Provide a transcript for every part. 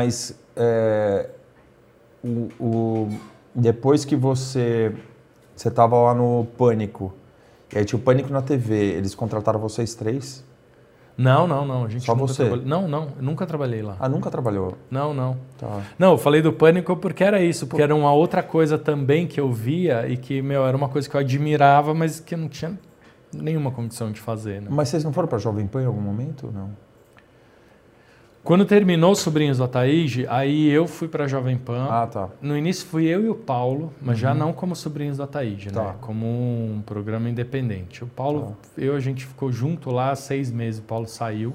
Mas é, o, o- depois que você você estava lá no Pânico, e aí tinha o Pânico na TV, eles contrataram vocês três? Não, não, não. A gente Só nunca você? trabalhou- Não, não. Nunca trabalhei lá. Ah, nunca trabalhou? Não, não. Tá. Não, eu falei do pânico porque era isso, porque era uma outra coisa também que eu via e que, meu, era uma coisa que eu admirava, mas que eu não tinha nenhuma condição de fazer, né? Mas vocês não foram para Jovem Pan em algum momento? Não. Quando terminou Sobrinhos do Ataíde, aí eu fui pra Jovem Pan. Ah, tá. No início fui eu e o Paulo, mas já não como Sobrinhos do Ataíde, Tá. né? Como um programa independente. O Paulo, eu, a gente ficou junto lá seis meses, o Paulo saiu.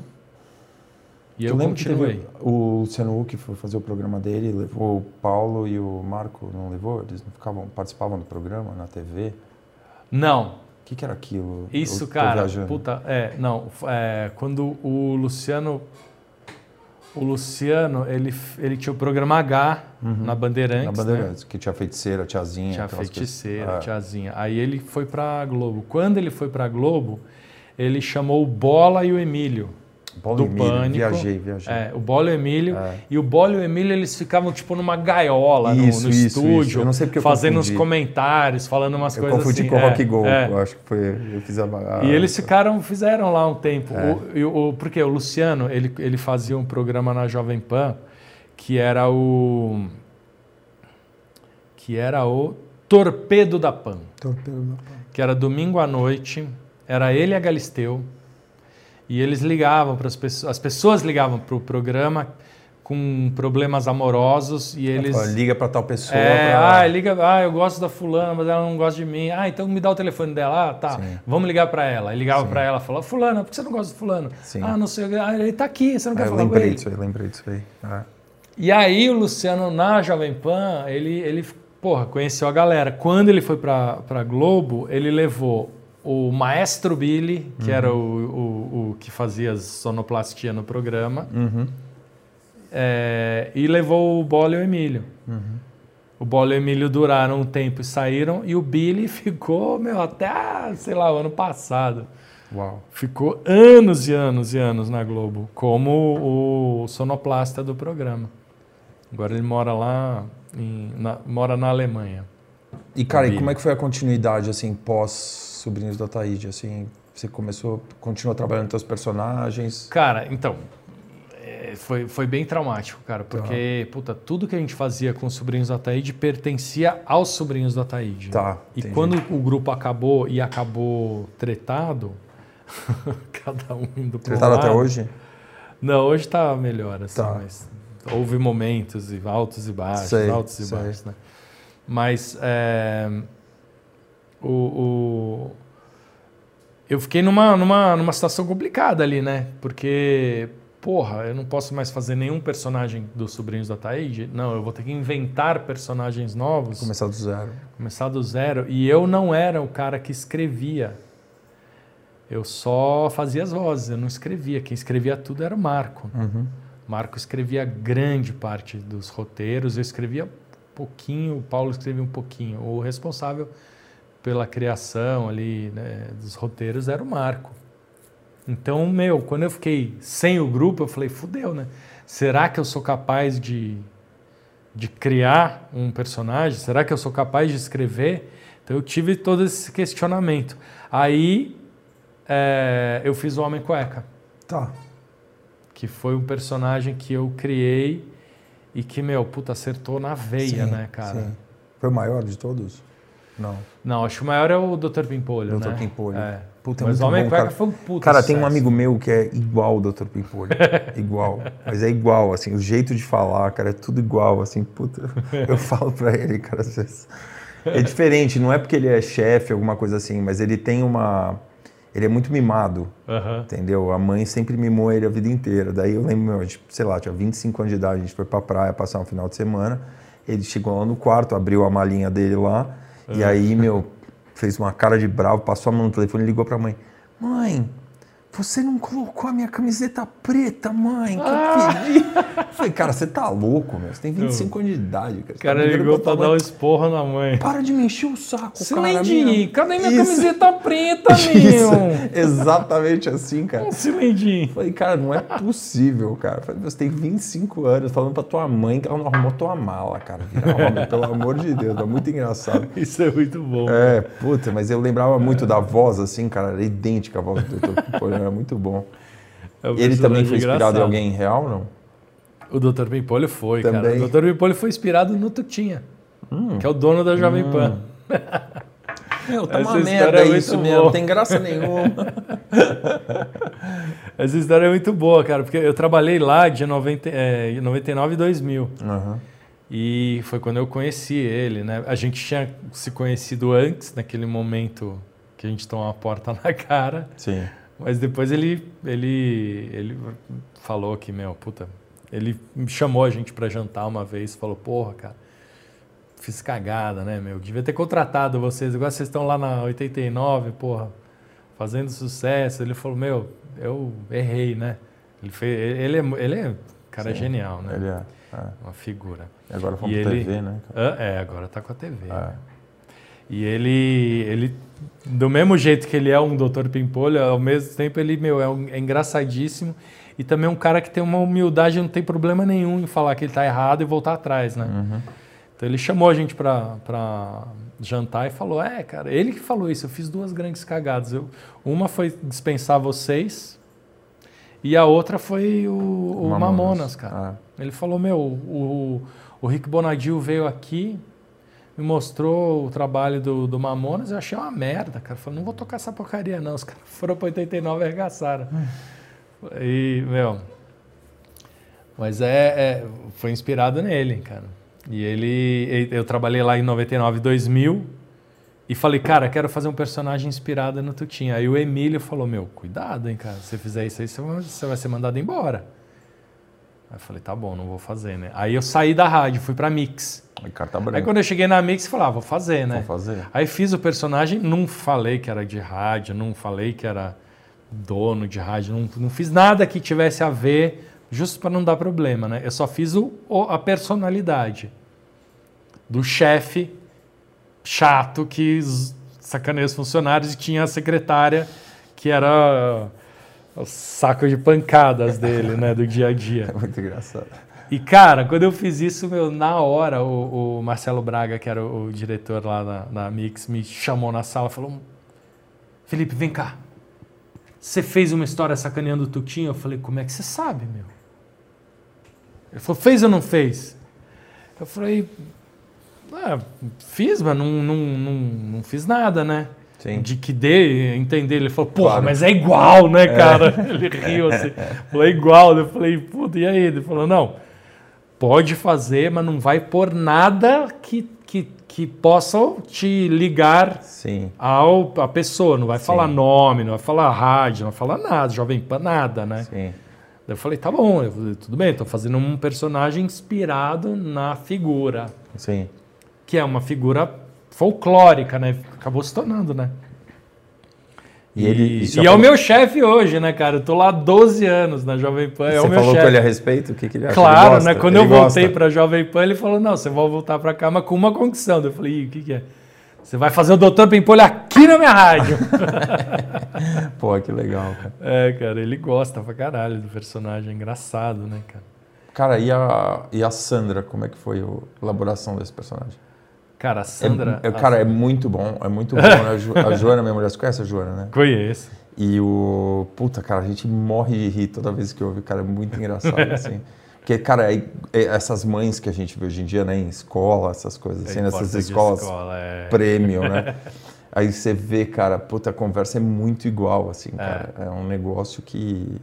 E eu Tu que continuei. o Luciano Huck foi fazer o programa dele, levou o Paulo e o Marco, não levou? Eles não ficavam, participavam do programa na TV? Não, O que, que era aquilo? Isso, Eu cara, puta, é, não, é, quando o Luciano, o Luciano, ele, ele tinha o programa H na Bandeirantes, Uhum. Na Bandeirantes, que tinha feiticeira, tiazinha. né? Tinha feiticeira, coisas. Ah, tiazinha. Aí ele foi pra Globo. Quando ele foi pra Globo, ele chamou o Bola e o Emílio. Paulo do Emílio, Pânico. Viajei, viajei. É, o Bola e o Emílio. É. E o Bola e o Emílio, eles ficavam tipo numa gaiola no- Isso, no, isso, estúdio, isso. Eu não sei porque eu fazendo uns confundi. comentários, falando umas Eu coisas confundi assim. com o é, Rock Go, é. eu acho que foi. Eu fiz a. a- E eles ficaram, fizeram lá um tempo. É. O, e o, porque o Luciano, ele, ele fazia um programa na Jovem Pan que era o. que era o Torpedo da Pan. Torpedo da Pan. Que era domingo à noite, era ele e a Galisteu. E eles ligavam para as pessoas, as pessoas ligavam para o programa com problemas amorosos e eles. Liga pra tal pessoa. É, pra... ah, liga, ah, eu gosto da fulana, mas ela não gosta de mim. Ah, então me dá o telefone dela. Ah, tá. Sim. Vamos ligar pra ela. Aí ligava pra ela, falava: "Fulana, por que você não gosta do fulano?" Sim. Ah, não sei. Ah, ele tá aqui, você não Ah, quer falar com lembrei ele? disso aí, lembrei disso aí. É. E aí o Luciano na Jovem Pan, ele ele, porra, conheceu a galera. Quando ele foi pra Globo, ele levou o Maestro Billy, que era o, o, que fazia as sonoplastia no programa, Uhum. é, e levou o Bola e o Emílio. O Bola e o Emílio duraram um tempo e saíram, e o Billy ficou, meu, até, sei lá, o ano passado. Uau. Ficou anos e anos e anos na Globo, como o sonoplasta do programa. Agora ele mora lá, em- na- mora na Alemanha. E, cara, e como é que foi a continuidade, assim, pós Sobrinhos da Taíde? Assim, você começou, continuou trabalhando com seus personagens? Cara, então, é, foi, foi bem traumático, cara, porque, puta, tudo que a gente fazia com os sobrinhos da Taíde pertencia aos sobrinhos da Taíde. Tá, E entendi. quando o grupo acabou e acabou tretado, cada um indo para Tretado até hoje? Não, hoje tá melhor, assim, Tá. mas houve momentos e altos e baixos, Sei, altos e sei. baixos, né? Mas é, o, o- eu fiquei numa, numa, numa situação complicada ali, né? Porque, porra, eu não posso mais fazer nenhum personagem dos Sobrinhos da Taíde. Não, eu vou ter que inventar personagens novos Começar do zero. começar do zero. E eu não era o cara que escrevia. Eu só fazia as vozes, eu não escrevia. Quem escrevia tudo era o Marco. Uhum. Marco escrevia grande parte dos roteiros, eu escrevia pouquinho, o Paulo escrevia um pouquinho. O responsável pela criação ali né, dos roteiros era o Marco. Então, meu, quando eu fiquei sem o grupo, eu falei, fudeu, né? Será que eu sou capaz de, de criar um personagem? Será que eu sou capaz de escrever? Então eu tive todo esse questionamento. Aí é, eu fiz o Homem Cueca Tá. que foi um personagem que eu criei e que, meu, puta, acertou na veia, Sim, né, cara? sim. Foi o maior de todos? Não. Não, acho que o maior é o Dr. Pimpolho, Dr. né? Pimpolho. É. Puta, é Mas o Homem bom, cara. foi um puta Cara, tem um sucesso. amigo meu que é igual o Dr. Pimpolho. igual. Mas é igual, assim, o jeito de falar, cara, é tudo igual, assim, puta. Eu falo pra ele, cara, às vezes. É diferente, não é porque ele é chefe, alguma coisa assim, mas ele tem uma. Ele é muito mimado, Aham. entendeu? A mãe sempre mimou ele a vida inteira. Daí eu lembro, meu, gente, sei lá, tinha 25 anos de idade, a gente foi pra praia passar um final de semana. Ele chegou lá no quarto, abriu a malinha dele lá, e aí, meu, fez uma cara de bravo, passou a mão no telefone e ligou pra mãe. Mãe, Você não colocou a minha camiseta preta, mãe, que ah. eu pedi. falei, cara, você tá louco, meu. Você tem 25 anos de idade, cara. O cara tá ligou pra dar um esporro na mãe. Para de me encher o saco, Cilindim, cara. Cadê minha Isso. camiseta preta, meu? Exatamente assim, cara. Cilindim. Falei, cara, não é possível, cara. Falei, você tem 25 anos falando pra tua mãe que ela não arrumou tua mala, cara. Virar homem, pelo amor de Deus. É muito engraçado. Isso é muito bom. É, puta, mas eu lembrava muito é. da voz, assim, cara. Era idêntica a voz do Dr era muito bom. É ele também foi inspirado engraçado. em alguém real, não? O Dr. Pimpolho foi, também. cara. O Dr. Pimpolho foi inspirado no Tutinha, hum. que é o dono da Jovem hum. Pan. Meu, tá Essa uma merda é isso mesmo, não tem graça nenhuma. Essa história é muito boa, cara, porque eu trabalhei lá de 90, é, 99 e 2000. Uhum. E foi quando eu conheci ele, né? A gente tinha se conhecido antes, naquele momento que a gente tomou uma porta na cara. Sim. Mas depois ele, ele, ele falou que, meu, puta, ele chamou a gente para jantar uma vez, falou, porra, cara, fiz cagada, né, meu? Devia ter contratado vocês, agora vocês estão lá na 89, porra, fazendo sucesso. Ele falou, meu, eu errei, né? Ele, fez, ele, é, ele é cara Sim, genial, né? Ele é, é. Uma figura. E agora foi com TV, né? É, agora tá com a TV. É. Né? E ele, ele, do mesmo jeito que ele é um doutor Pimpolho, ao mesmo tempo ele, meu, é, um, é engraçadíssimo e também é um cara que tem uma humildade, não tem problema nenhum em falar que ele está errado e voltar atrás, né? Uhum. Então ele chamou a gente para jantar e falou, é, cara, ele que falou isso, eu fiz duas grandes cagadas. Eu, uma foi dispensar vocês e a outra foi o, o Mamonas. Mamonas, cara. Ah. Ele falou, meu, o, o Rick Bonadil veio aqui, me mostrou o trabalho do, do Mamonas, eu achei uma merda, cara. Falei, não vou tocar essa porcaria, não. Os caras foram para 89 e arregaçaram. Hum. E, meu. Mas é, é, foi inspirado nele, cara. E ele. Eu trabalhei lá em 99 2000 e falei, cara, quero fazer um personagem inspirado no Tutinha. Aí o Emílio falou: Meu, cuidado, hein, cara. Se você fizer isso aí, você vai ser mandado embora. Aí eu falei, tá bom, não vou fazer, né? Aí eu saí da rádio, fui pra Mix. Carta Aí quando eu cheguei na Mix, falei, ah, vou fazer, né? Vou fazer. Aí fiz o personagem, não falei que era de rádio, não falei que era dono de rádio, não, não fiz nada que tivesse a ver, justo para não dar problema, né? Eu só fiz o, a personalidade do chefe chato que sacaneia os funcionários e tinha a secretária que era o saco de pancadas dele, né, do dia a dia. É muito engraçado. E, cara, quando eu fiz isso, meu, na hora, o, o Marcelo Braga, que era o, o diretor lá da, da, Mix, me chamou na sala e falou: Felipe, vem cá. Você fez uma história sacaneando o Tutinho? Eu falei: Como é que você sabe, meu? Ele falou: Fez ou não fez? Eu falei: ah, Fiz, mas não, não, não, não fiz nada, né? Sim. de que dê entender. Ele falou, porra, claro. mas é igual, né, é. cara? É. Ele riu assim, falou, é igual. Eu falei, puta, e aí? Ele falou, não, pode fazer, mas não vai por nada que, que, que possa te ligar Sim. ao a pessoa. Não vai Sim. falar nome, não vai falar rádio, não vai falar nada, Jovem Pan, nada, né? Sim. Eu falei, tá bom, eu falei, tudo bem, estou fazendo um personagem inspirado na figura. Sim. Que é uma figura folclórica, né? Acabou se tornando, né? E, ele, e, e é o meu chefe hoje, né, cara? Eu tô lá há 12 anos na Jovem Pan. É você o meu falou chefe. com ele a respeito? O que, que ele acha? Claro, ele né? Quando ele eu voltei para a Jovem Pan, ele falou: não, você vai voltar para cá, mas com uma condição. Eu falei: o que, que é? Você vai fazer o Doutor Pimpolho aqui na minha rádio. Pô, que legal, cara. É, cara, ele gosta pra caralho do personagem. Engraçado, né, cara? Cara, e a, e a Sandra, como é que foi a elaboração desse personagem? Cara, a Sandra. É, é, cara, a... é muito bom. É muito bom. Né? a, jo, a Joana, minha mulher, você conhece a Joana, né? Conheço. E o. Puta, cara, a gente morre de rir toda vez que ouve. Cara, é muito engraçado, assim. Porque, cara, é, é essas mães que a gente vê hoje em dia, né, em escola, essas coisas assim, nessas escolas escola, é. premium, né? Aí você vê, cara, puta, a conversa é muito igual, assim, é. cara. É, é um negócio que.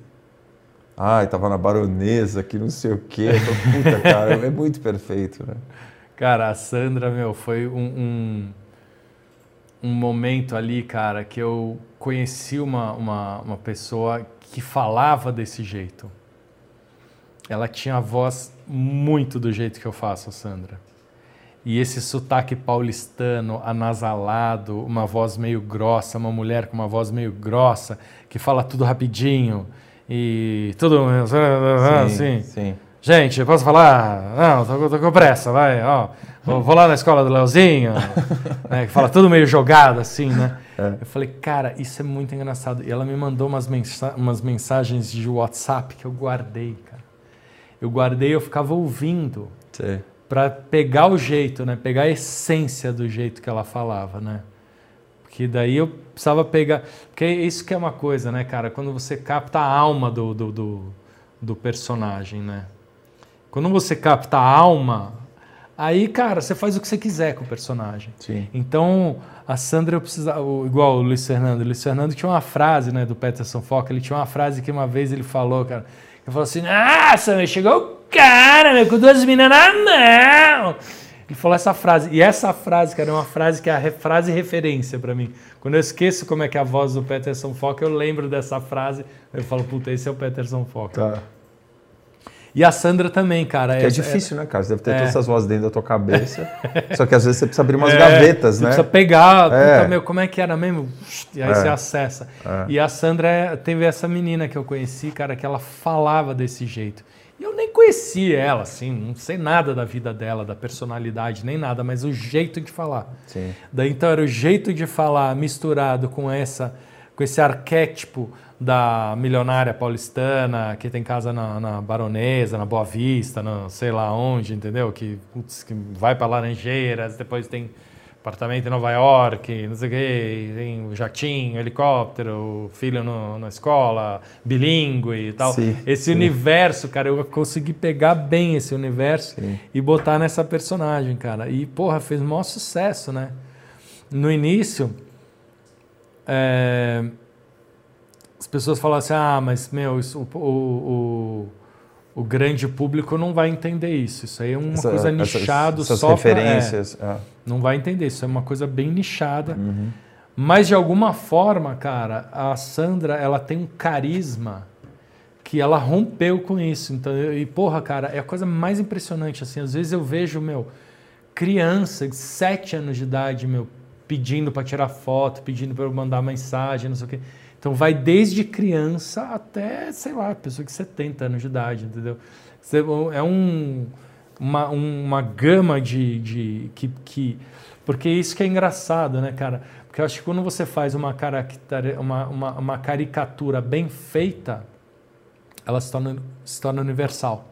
Ai, tava na baronesa, que não sei o quê. Puta, cara, é muito perfeito, né? Cara, a Sandra, meu, foi um, um, um, momento ali, cara, que eu conheci uma, uma, uma pessoa que falava desse jeito. Ela tinha a voz muito do jeito que eu faço, a Sandra. E esse sotaque paulistano, anasalado, uma voz meio grossa, uma mulher com uma voz meio grossa, que fala tudo rapidinho e tudo Sim, assim. sim. Gente, eu posso falar? Não, tô, tô com pressa, vai, ó. Vou, vou lá na escola do Leozinho, né, que fala tudo meio jogado, assim, né? É. Eu falei, cara, isso é muito engraçado. E ela me mandou umas, mensa umas mensagens de WhatsApp que eu guardei, cara. Eu guardei, eu ficava ouvindo para pegar o jeito, né? Pegar a essência do jeito que ela falava, né? Porque daí eu precisava pegar. Porque isso que é uma coisa, né, cara? Quando você capta a alma do, do, do, do personagem, né? Quando você capta a alma, aí, cara, você faz o que você quiser com o personagem. Sim. Então, a Sandra, eu precisava. Igual o Luiz Fernando. O Luiz Fernando tinha uma frase, né, do Peterson Foca. Ele tinha uma frase que uma vez ele falou, cara. Ele falou assim: Nossa, meu, chegou o cara, meu, com duas meninas na mão. Ele falou essa frase. E essa frase, cara, é uma frase que é a frase referência pra mim. Quando eu esqueço como é que é a voz do Peterson Foca, eu lembro dessa frase. Eu falo, puta, esse é o Peterson Foca. Tá. E a Sandra também, cara. Que é difícil, né, cara? Você deve ter É. todas essas vozes dentro da tua cabeça. Só que às vezes você precisa abrir umas É, gavetas, você né? precisa pegar, É. puta, meu, como é que era mesmo? E aí É. você acessa. É. E a Sandra é- teve essa menina que eu conheci, cara, que ela falava desse jeito. E eu nem conhecia ela, assim, não sei nada da vida dela, da personalidade, nem nada, mas o jeito de falar. Sim. Daí então era o jeito de falar misturado com essa com esse arquétipo da milionária paulistana que tem casa na, na Baronesa, na Boa Vista, no sei lá onde, entendeu? Que, putz, que vai para Laranjeiras, depois tem apartamento em Nova York, não sei o quê, tem o jatinho, helicóptero, filho no- na escola, bilíngue e tal. Sim, esse sim. universo, cara, eu consegui pegar bem esse universo Sim. e botar nessa personagem, cara. E, porra, fez o maior sucesso, né? No início, é, as pessoas falavam assim, ah, mas, meu, isso, o, o, o, o grande público não vai entender isso. Isso aí é uma Essa- coisa essas só pra- é, referências. é. não vai entender. Isso é uma coisa bem nichada. Uhum. Mas, de alguma forma, cara, a Sandra, ela tem um carisma que ela rompeu com isso. Então, eu- e porra, cara, é a coisa mais impressionante assim. Às vezes eu vejo, meu, criança de 7 anos de idade, meu, pedindo para tirar foto, pedindo para eu mandar mensagem, não sei o quê. Então vai desde criança até, sei lá, pessoa de 70 anos de idade, entendeu? Você- É um, uma, uma gama de, de que, que porque isso que é engraçado, né, cara? Porque eu acho que quando você faz uma, uma, uma, uma caricatura bem feita, ela se torna, se torna universal.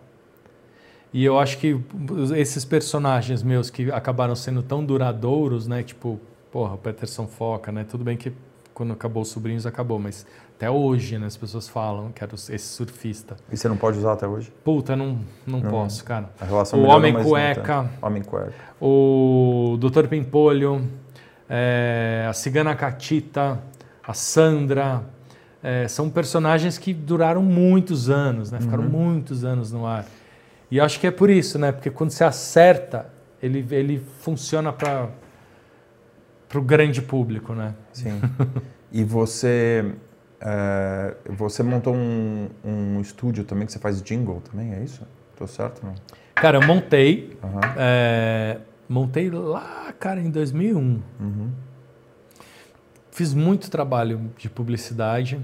E eu acho que esses personagens meus que acabaram sendo tão duradouros, né? Tipo, porra, o Peterson Foca, né? Tudo bem que quando acabou os sobrinhos acabou, mas até hoje, né? As pessoas falam que era esse surfista. E você não pode usar até hoje? Puta, não, não, Não. posso, cara. A relação O melhorou, Homem não Cueca. tanto. Homem Cueca. o Dr. Pimpolho, é, a Cigana Catita, a Sandra, é, são personagens que duraram muitos anos, né? Ficaram muitos anos no ar. E acho que é por isso, né? Porque quando você acerta, ele, ele funciona para o grande público, né? Sim. e você. é, você montou um, um estúdio também que você faz jingle também, é isso? Tô certo, não? Cara, eu montei, Aham. é, montei lá, cara, em 2001. Uhum. Fiz muito trabalho de publicidade,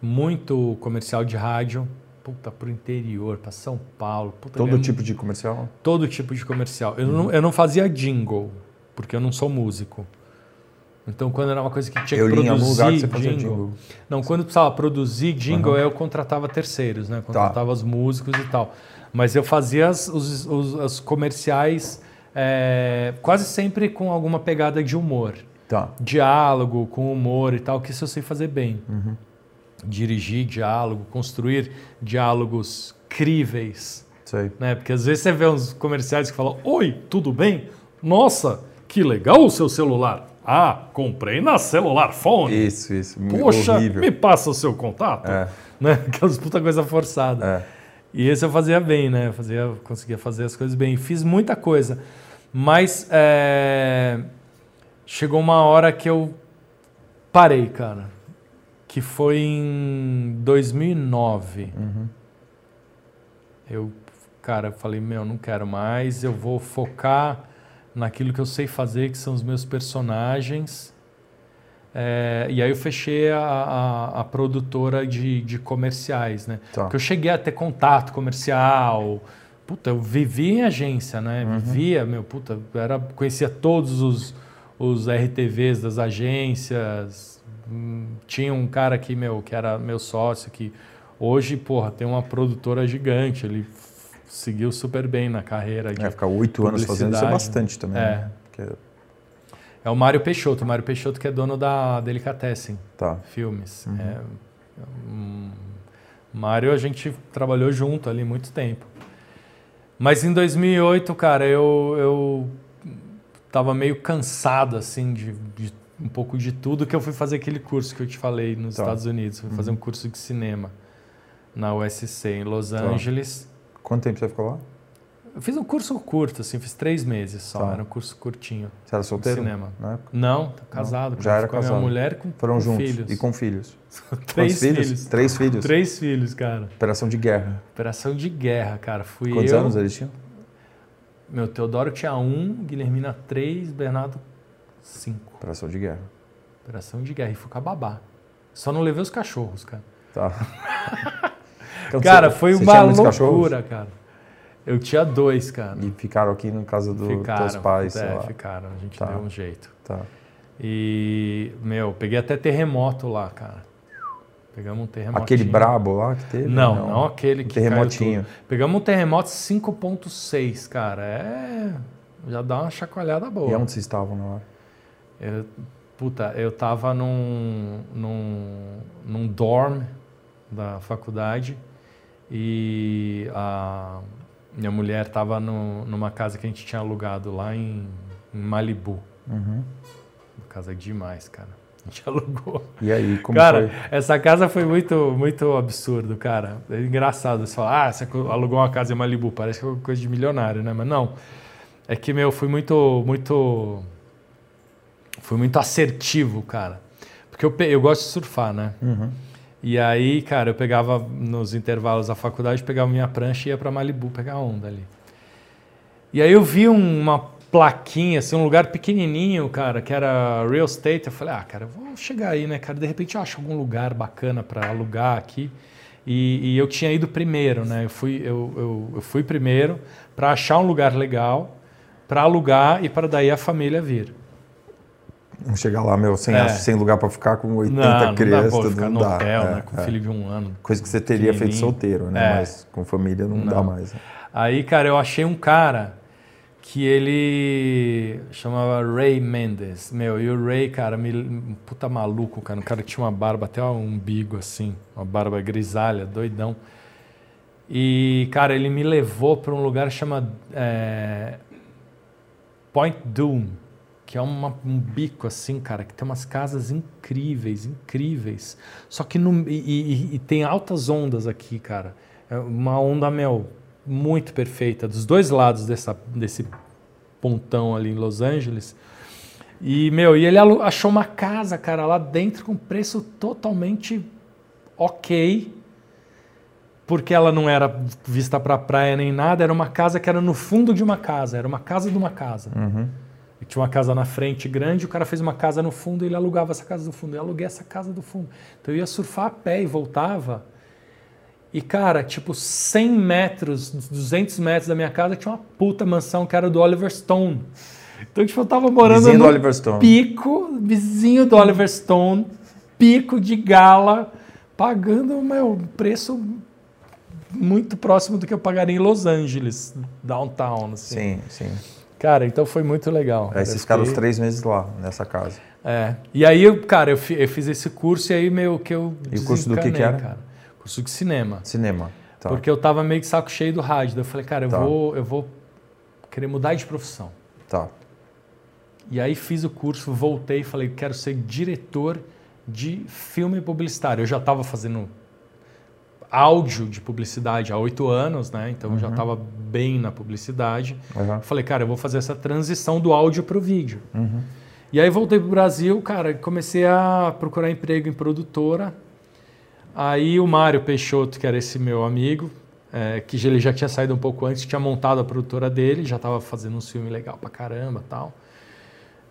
muito comercial de rádio, puta, pro interior, para São Paulo. Puta, Todo tipo de comercial? todo tipo de comercial. Eu, não, eu não fazia jingle, porque eu não sou músico. Então, quando era uma coisa que tinha Eu que em algum produzir lugar que você fazia jingle, jingle. não, quando precisava produzir jingle, Aham. eu contratava terceiros, né? Tá. Contratava os músicos e tal. Mas eu fazia as- os, os- os comerciais é, quase sempre com alguma pegada de humor. Tá. Diálogo, com humor e tal, que isso eu sei fazer bem. Uhum. Dirigir diálogo, construir diálogos críveis. Sei. Né? Porque às vezes você vê uns comerciais que falam: Oi, tudo bem? Nossa, que legal o seu celular. Ah, comprei na celular phone. Isso, isso. Poxa, horrível. me passa o seu contato. É, Né? Aquelas puta coisa forçada. é. E esse eu fazia bem, né? Eu fazia, conseguia fazer as coisas bem. Fiz muita coisa. Mas é, chegou uma hora que eu parei, cara. Que foi em 2009. Uhum. Eu, cara, falei, meu, não quero mais. Eu vou focar naquilo que eu sei fazer, que são os meus personagens. É, e aí eu fechei a, a, a produtora de, de, comerciais, né? Tá. Porque eu cheguei a ter contato comercial. Puta, eu vivia em agência, né? Uhum. Vivia, meu, puta, era, conhecia todos os, os RTVs das agências. Hum, Tinha um cara aqui, meu, que era meu sócio, que hoje, porra, tem uma produtora gigante. Ele seguiu super bem na carreira de É, ficar oito anos fazendo isso é bastante também. É. né? Porque- É o Mário Peixoto. O Mário Peixoto que é dono da Delicatessen tá. Filmes. Uhum. É, um, Mário, a gente trabalhou junto ali muito tempo. Mas em 2008, cara, eu, eu tava meio cansado, assim, de, de um pouco de tudo que eu fui fazer aquele curso que eu te falei nos Tá. Estados Unidos. Fui fazer um curso de cinema na USC, em Los Tá. Quanto tempo você ficou lá? Eu fiz um curso curto, assim, fiz três meses só. Tá. Era um curso curtinho. Você era solteiro? cinema. Não, casado. Já cara. era Fui com a casado. minha mulher com, Foram com juntos. filhos. E com filhos. Três filhos? filhos. Três filhos? Três filhos, cara. Operação de guerra. Operação de guerra, cara. Fui Quantos eu. anos eles tinham? Meu, Teodoro tinha um, Guilhermina três, Bernardo cinco. Operação de guerra. Operação de guerra. E fui com a babá. Só não levei os cachorros, cara. Tá. Então, cara, você- foi você uma loucura, cara. Eu tinha dois, cara. E ficaram aqui no casa dos teus pais, sei é, lá. ficaram. A gente Tá. deu um jeito. Tá. E, meu, peguei até terremoto lá, cara. Pegamos um terremoto. Aquele brabo lá que teve? Não, não, aquele Um que caiu terremotinho. Pegamos um terremoto 5.6, cara. É. Já dá uma chacoalhada boa. E onde vocês estavam na hora? Eu, puta, eu tava num, num, num dorm da faculdade e a minha mulher tava no, numa casa que a gente tinha alugado lá em, em Malibu. Uhum. Casa demais, cara. A gente alugou. E aí, como cara, foi? essa casa foi muito, muito absurdo, cara. É engraçado. Você fala, ah, você alugou uma casa em Malibu, parece que é coisa de milionário, né? Mas não. É que, meu, fui muito, muito. Fui muito assertivo, cara. Porque eu, eu gosto de surfar, né? Uhum. E aí, cara, eu pegava nos intervalos da faculdade, pegava minha prancha e ia pra Malibu pegar onda ali. E aí eu vi um- uma plaquinha, assim, um lugar pequenininho, cara, que era real estate. Eu falei, ah, cara, vou chegar aí, né, cara? De repente eu acho algum lugar bacana para alugar aqui. E, e eu tinha ido primeiro, né? Eu fui, eu, eu, eu fui primeiro para achar um lugar legal, para alugar e para daí a família vir. Vamos chegar lá, meu, sem, É. sem lugar pra ficar com 80 não, não crianças, dá pra tudo ficar não no dá. hotel, É, né? Com é. filho de um ano. Coisa que você teria feito solteiro, né? É. Mas com família não, dá Não. mais. né? Aí, cara, eu achei um cara que ele chamava Ray Mendes. Meu, e o Ray, cara, me, um puta maluco, cara. Um cara que tinha uma barba até o umbigo, assim. Uma barba grisalha, doidão. E, cara, ele me levou para um lugar que chama é, Point Doom, que é uma- um bico assim, cara, que tem umas casas incríveis, incríveis. Só que no, e, e- e tem altas ondas aqui, cara. É uma onda, meu, muito perfeita, dos dois lados dessa, desse pontão ali em Los Angeles. E, meu, e ele achou uma casa, cara, lá dentro com preço totalmente ok, porque ela não era vista para praia nem nada, era uma casa que era no fundo de uma casa, era uma casa de uma casa. Uhum. Tinha uma casa na frente grande, o cara fez uma casa no fundo e ele alugava essa casa do fundo. Eu aluguei essa casa do fundo. Então eu ia surfar a pé e voltava. E, cara, tipo, 100 metros, 200 metros da minha casa tinha uma puta mansão que era do Oliver Stone. Então, tipo, eu tava morando Vizinho no Oliver Stone. pico, vizinho do Oliver Stone, pico de gala, pagando, meu, preço muito próximo do que eu pagaria em Los Angeles, downtown, assim. Sim, sim. Cara, então foi muito legal. Aí vocês ficaram os três meses lá, nessa casa. É. E aí, eu, cara, eu, fi- eu fiz esse curso e aí meio que eu E o curso do que que era? Cara. Curso de cinema. Cinema. Tá. Porque eu tava meio de saco cheio do rádio. Daí eu falei, cara, eu, Tá. vou, eu vou querer mudar de profissão. Tá. E aí fiz o curso, voltei e falei, quero ser diretor de filme publicitário. Eu já estava fazendo áudio de publicidade há oito anos, né? Então eu já estava bem na publicidade. Uhum. Falei, cara, eu vou fazer essa transição do áudio para o vídeo. Uhum. E aí voltei pro Brasil, cara, comecei a procurar emprego em produtora. Aí o Mário Peixoto, que era esse meu amigo, é, que ele já tinha saído um pouco antes, tinha montado a produtora dele, já estava fazendo um filme legal pra caramba tal.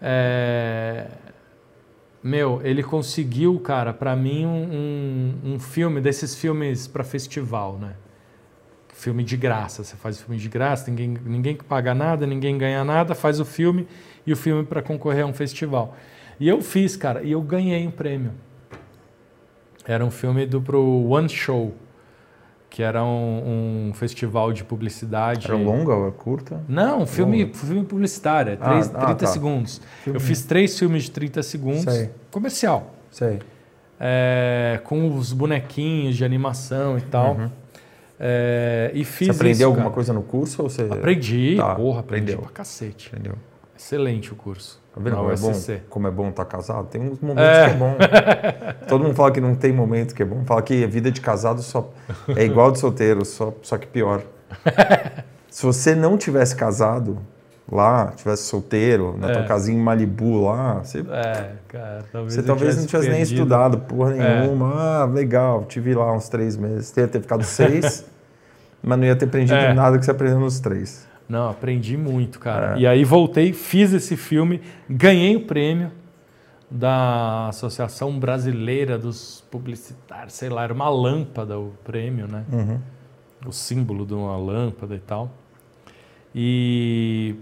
É, meu, ele conseguiu, cara, para mim um, um, um, filme desses filmes para festival, né? Filme de graça, você faz filme de graça, ninguém, ninguém paga nada, ninguém ganha nada, faz o filme e o filme para concorrer a um festival. E eu fiz, cara, e eu ganhei um prêmio. Era um filme do pro One Show, que era um, um festival de publicidade. Era longa ou curta? Não, filme, filme publicitário, é três, ah, 30 ah, tá. segundos. Filme. Eu fiz três filmes de 30 segundos, Sei. comercial. Sei. É, com os bonequinhos de animação e tal. Uhum. É, e fiz Você aprendeu isso, alguma coisa no curso? Ou você... Aprendi, tá. porra, aprendi aprendeu. pra cacete. Aprendeu. Excelente o curso. Tá vendo como é, bom, como é bom estar tá casado? Tem uns momentos é. que é bom. Todo mundo fala que não tem momento que é bom. Fala que a vida de casado só é igual de solteiro, só, só que pior. Se você não tivesse casado lá, tivesse solteiro, na é. tua casinha em Malibu lá, você, é, cara, talvez você talvez não tivesse perdido. nem estudado porra é. nenhuma. Ah, legal, tive lá uns três meses. Ia ter ficado seis, mas não ia ter aprendido é. nada que você aprendeu nos três. Não, aprendi muito, cara. É. E aí voltei, fiz esse filme, ganhei o prêmio da Associação Brasileira dos Publicitários, sei lá, era uma lâmpada o prêmio, né? Uhum. O símbolo de uma lâmpada e tal. E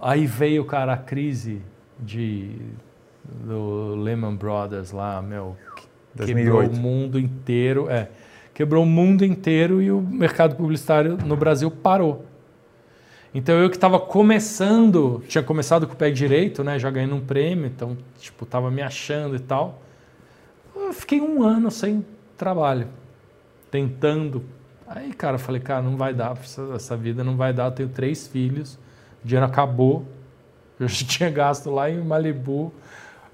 aí veio, cara, a crise de do Lehman Brothers lá, meu, 2008. quebrou o mundo inteiro, é, quebrou o mundo inteiro e o mercado publicitário no Brasil parou. Então eu que estava começando, tinha começado com o pé direito, né, já ganhando um prêmio, então tipo tava me achando e tal. Eu fiquei um ano sem trabalho, tentando. Aí, cara, eu falei, cara, não vai dar, essa vida não vai dar. Eu tenho três filhos, o dinheiro acabou. Eu já tinha gasto lá em Malibu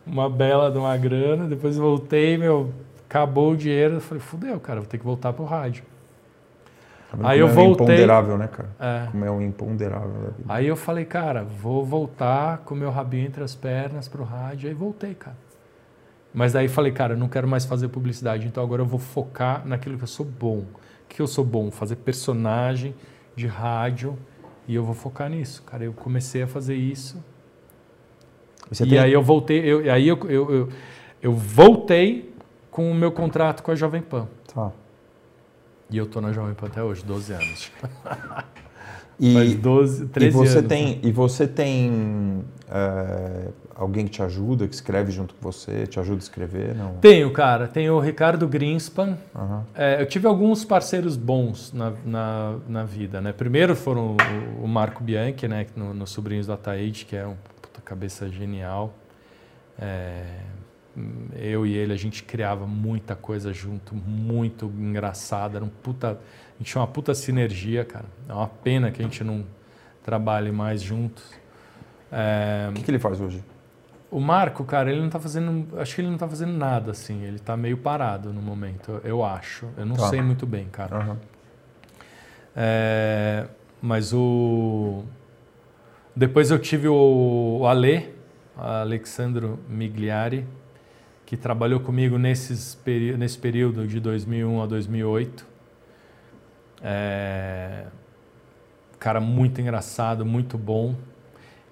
uma bela de uma grana. Depois voltei, meu, acabou o dinheiro. Eu falei, fudeu, cara, vou ter que voltar pro rádio. Aí eu é voltei. Imponderável, né, cara? É. Como é um imponderável da vida. Aí eu falei, cara, vou voltar com meu rabinho entre as pernas pro rádio. Aí voltei, cara. Mas daí falei, cara, eu não quero mais fazer publicidade, então agora eu vou focar naquilo que eu sou bom. O que eu sou bom? Fazer personagem de rádio e eu vou focar nisso, cara. Eu comecei a fazer isso. Você e tem... aí eu voltei, eu, aí eu, eu, eu, eu voltei com o meu contrato com a Jovem Pan. Tá. E eu tô na Jovem Pan até hoje, 12 anos. E, Faz 12, 13 e você anos. Tem, né? E você tem é, alguém que te ajuda, que escreve junto com você, te ajuda a escrever? Não? Tenho, cara. Tenho o Ricardo Greenspan. Uhum. É, eu tive alguns parceiros bons na, na, na vida. Né? Primeiro foram o, o Marco Bianchi, né, no, no Sobrinhos da Taíde, que é um puta cabeça genial. É, eu e ele, a gente criava muita coisa junto, muito engraçada, era um puta, a gente tinha uma puta sinergia, cara. É uma pena que a gente não trabalhe mais juntos. É... O que, que, ele faz hoje? O Marco, cara, ele não tá fazendo, acho que ele não tá fazendo nada assim, ele tá meio parado no momento, eu acho. Eu não tá. sei muito bem, cara. Uhum. É... Mas o depois eu tive o, o Ale, Alexandro Migliari, que trabalhou comigo nesses nesse período de 2001 a 2008. É, cara muito engraçado, muito bom.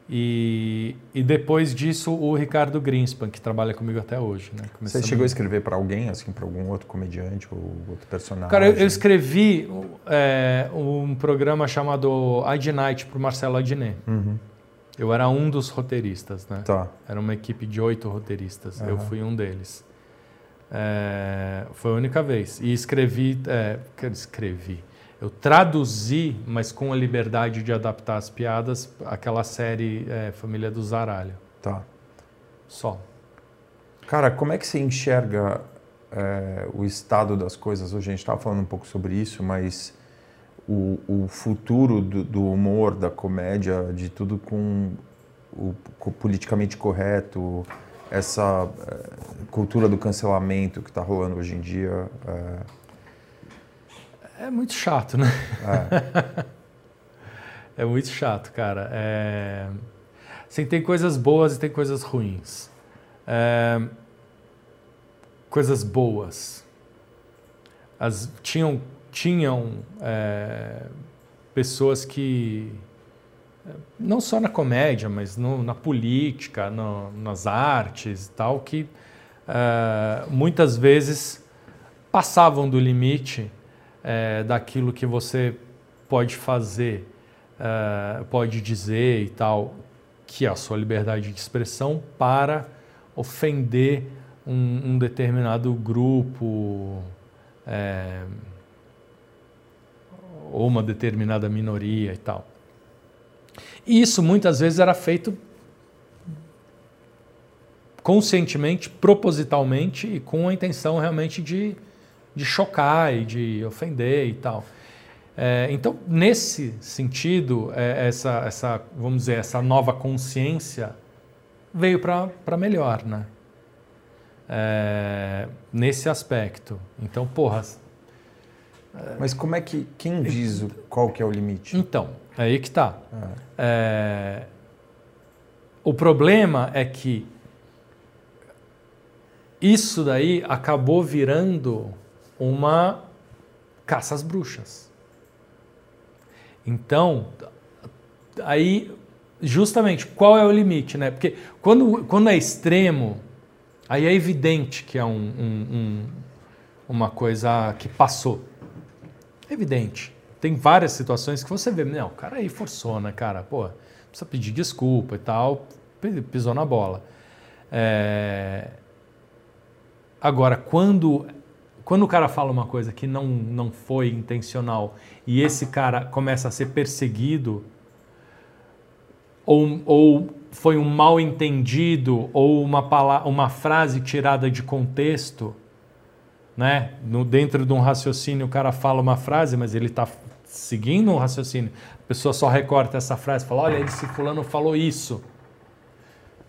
E, e depois disso, o Ricardo Greenspan, que trabalha comigo até hoje. Né? Você chegou a escrever para alguém, assim, para algum outro comediante ou outro personagem? Cara, eu, eu escrevi é, um programa chamado Id Night para o Marcelo Adnet. Uhum. Eu era um dos roteiristas, né? Tá. Era uma equipe de oito roteiristas. Uhum. Eu fui um deles. É, foi a única vez. E escrevi, é, escrevi. Eu traduzi, mas com a liberdade de adaptar as piadas, aquela série é, Família do Zaralho. Tá. Só. Cara, como é que você enxerga é, o estado das coisas hoje? A gente estava falando um pouco sobre isso, mas o, o futuro do, do, humor, da comédia, de tudo com o, com o politicamente correto, essa é, cultura do cancelamento que está rolando hoje em dia. É, é muito chato, né? É, é muito chato, cara. É... Assim, tem coisas boas e tem coisas ruins. É... Coisas boas. As... Tinham tinham é, pessoas que, não só na comédia, mas no, na política, no, nas artes e tal, que é, muitas vezes passavam do limite é, daquilo que você pode fazer, é, pode dizer e tal, que é a sua liberdade de expressão, para ofender um, um determinado grupo é, ou uma determinada minoria e tal. Isso muitas vezes era feito conscientemente, propositalmente e com a intenção realmente de, de chocar e de ofender e tal. É, então, nesse sentido, é, essa, essa, vamos dizer, essa nova consciência veio para melhor, né? É, nesse aspecto. Então, porra. Mas como é que. Quem diz qual que é o limite? Então, é aí que tá. É, o problema é que isso daí acabou virando uma caça às bruxas. Então, aí, justamente, qual é o limite, né? Porque quando, quando é extremo, aí é evidente que é um, um, um, uma coisa que passou. Evidente. Tem várias situações que você vê, não, o cara aí forçou, né, cara? Pô, precisa pedir desculpa e tal, pisou na bola. É... Agora, quando quando o cara fala uma coisa que não, não foi intencional e esse cara começa a ser perseguido, ou, ou foi um mal entendido, ou uma, palavra, uma frase tirada de contexto, né? No, dentro de um raciocínio o cara fala uma frase, mas ele está seguindo um raciocínio. A pessoa só recorta essa frase fala: olha, esse fulano falou isso.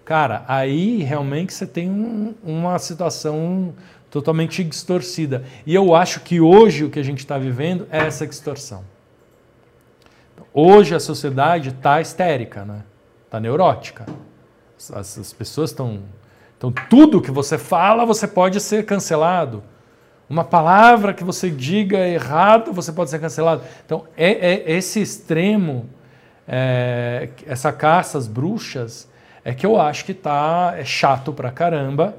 Cara, aí realmente você tem um, uma situação totalmente distorcida. E eu acho que hoje o que a gente está vivendo é essa distorção. Hoje a sociedade está histérica, né? Está neurótica. As, as pessoas estão. Então, tudo que você fala, você pode ser cancelado. Uma palavra que você diga errado, você pode ser cancelado. Então, é, é esse extremo, é, essa caça às bruxas, é que eu acho que está é chato pra caramba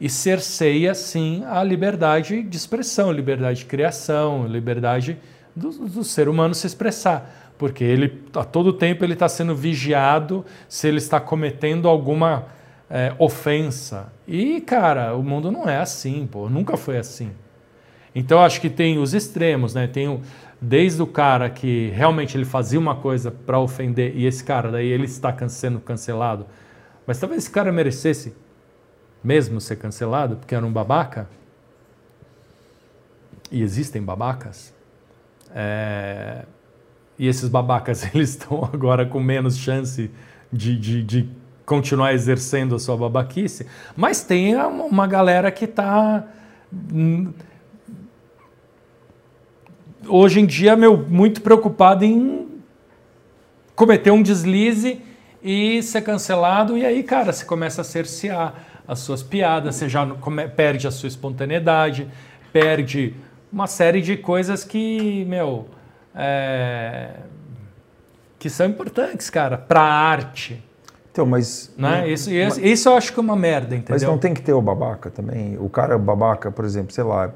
e cerceia, sim, a liberdade de expressão, liberdade de criação, liberdade do, do ser humano se expressar. Porque ele, a todo tempo ele está sendo vigiado se ele está cometendo alguma é, ofensa. E, cara, o mundo não é assim, pô, nunca foi assim. Então, acho que tem os extremos, né? Tem o, desde o cara que realmente ele fazia uma coisa para ofender e esse cara, daí ele está sendo cancelado. Mas talvez esse cara merecesse mesmo ser cancelado porque era um babaca, e existem babacas, é, e esses babacas eles estão agora com menos chance de, de, de, continuar exercendo a sua babaquice, mas tem uma galera que está hum, hoje em dia meu, muito preocupado em cometer um deslize e ser cancelado, e aí, cara, você começa a cercear as suas piadas, você já perde a sua espontaneidade, perde uma série de coisas que, meu, é... que são importantes, cara, para a arte. Então, mas. Né? Isso, mas, isso eu acho que é uma merda, entendeu? Mas não tem que ter o babaca também. O cara babaca, por exemplo, sei lá.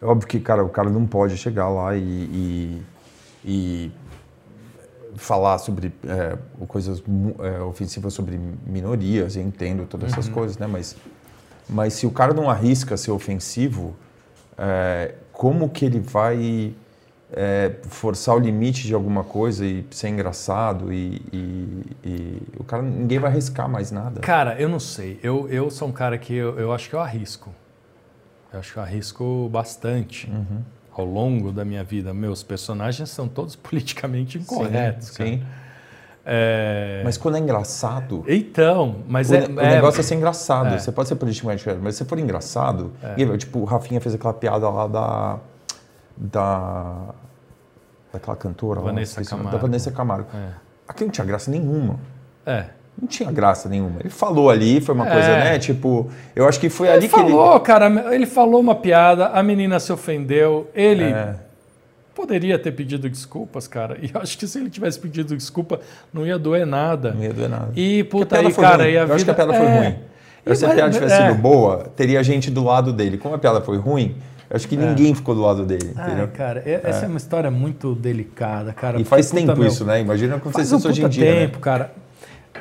É óbvio que cara, o cara não pode chegar lá e, e, e falar sobre é, coisas é, ofensivas sobre minorias, eu entendo todas essas uhum. coisas, né? Mas, mas se o cara não arrisca ser ofensivo, é, como que ele vai é, forçar o limite de alguma coisa e ser engraçado e, e, e, o cara ninguém vai arriscar mais nada? Cara, eu não sei. Eu, eu sou um cara que eu, eu acho que eu arrisco. Eu acho que eu arrisco bastante. Uhum ao longo da minha vida, meus personagens são todos politicamente incorretos. Sim. sim. É... Mas quando é engraçado. Então, mas o, é, o é, negócio é ser engraçado. É. Você pode ser politicamente incorreto, mas se for engraçado. É. Tipo, o Rafinha fez aquela piada lá da. da daquela cantora Vanessa lá, Camargo. Da Vanessa Camargo. É. Aqui não tinha graça nenhuma. É não tinha graça nenhuma. Ele falou ali, foi uma é. coisa, né? Tipo, eu acho que foi ele ali falou, que ele. cara, ele falou uma piada, a menina se ofendeu, ele. É. poderia ter pedido desculpas, cara. E eu acho que se ele tivesse pedido desculpa, não ia doer nada. Não ia doer nada. E, puta, aí, foi cara, ruim. e a eu acho que a vida- piada foi é. ruim. Eu se a piada tivesse é. sido boa, teria gente do lado dele. Como a piada foi ruim, eu acho que ninguém ficou do lado dele, Ah, entendeu? cara, essa é. uma história muito delicada, cara. E faz tempo meu, isso, né? Imagina Faz acontecer um isso hoje em dia, né? tempo, cara.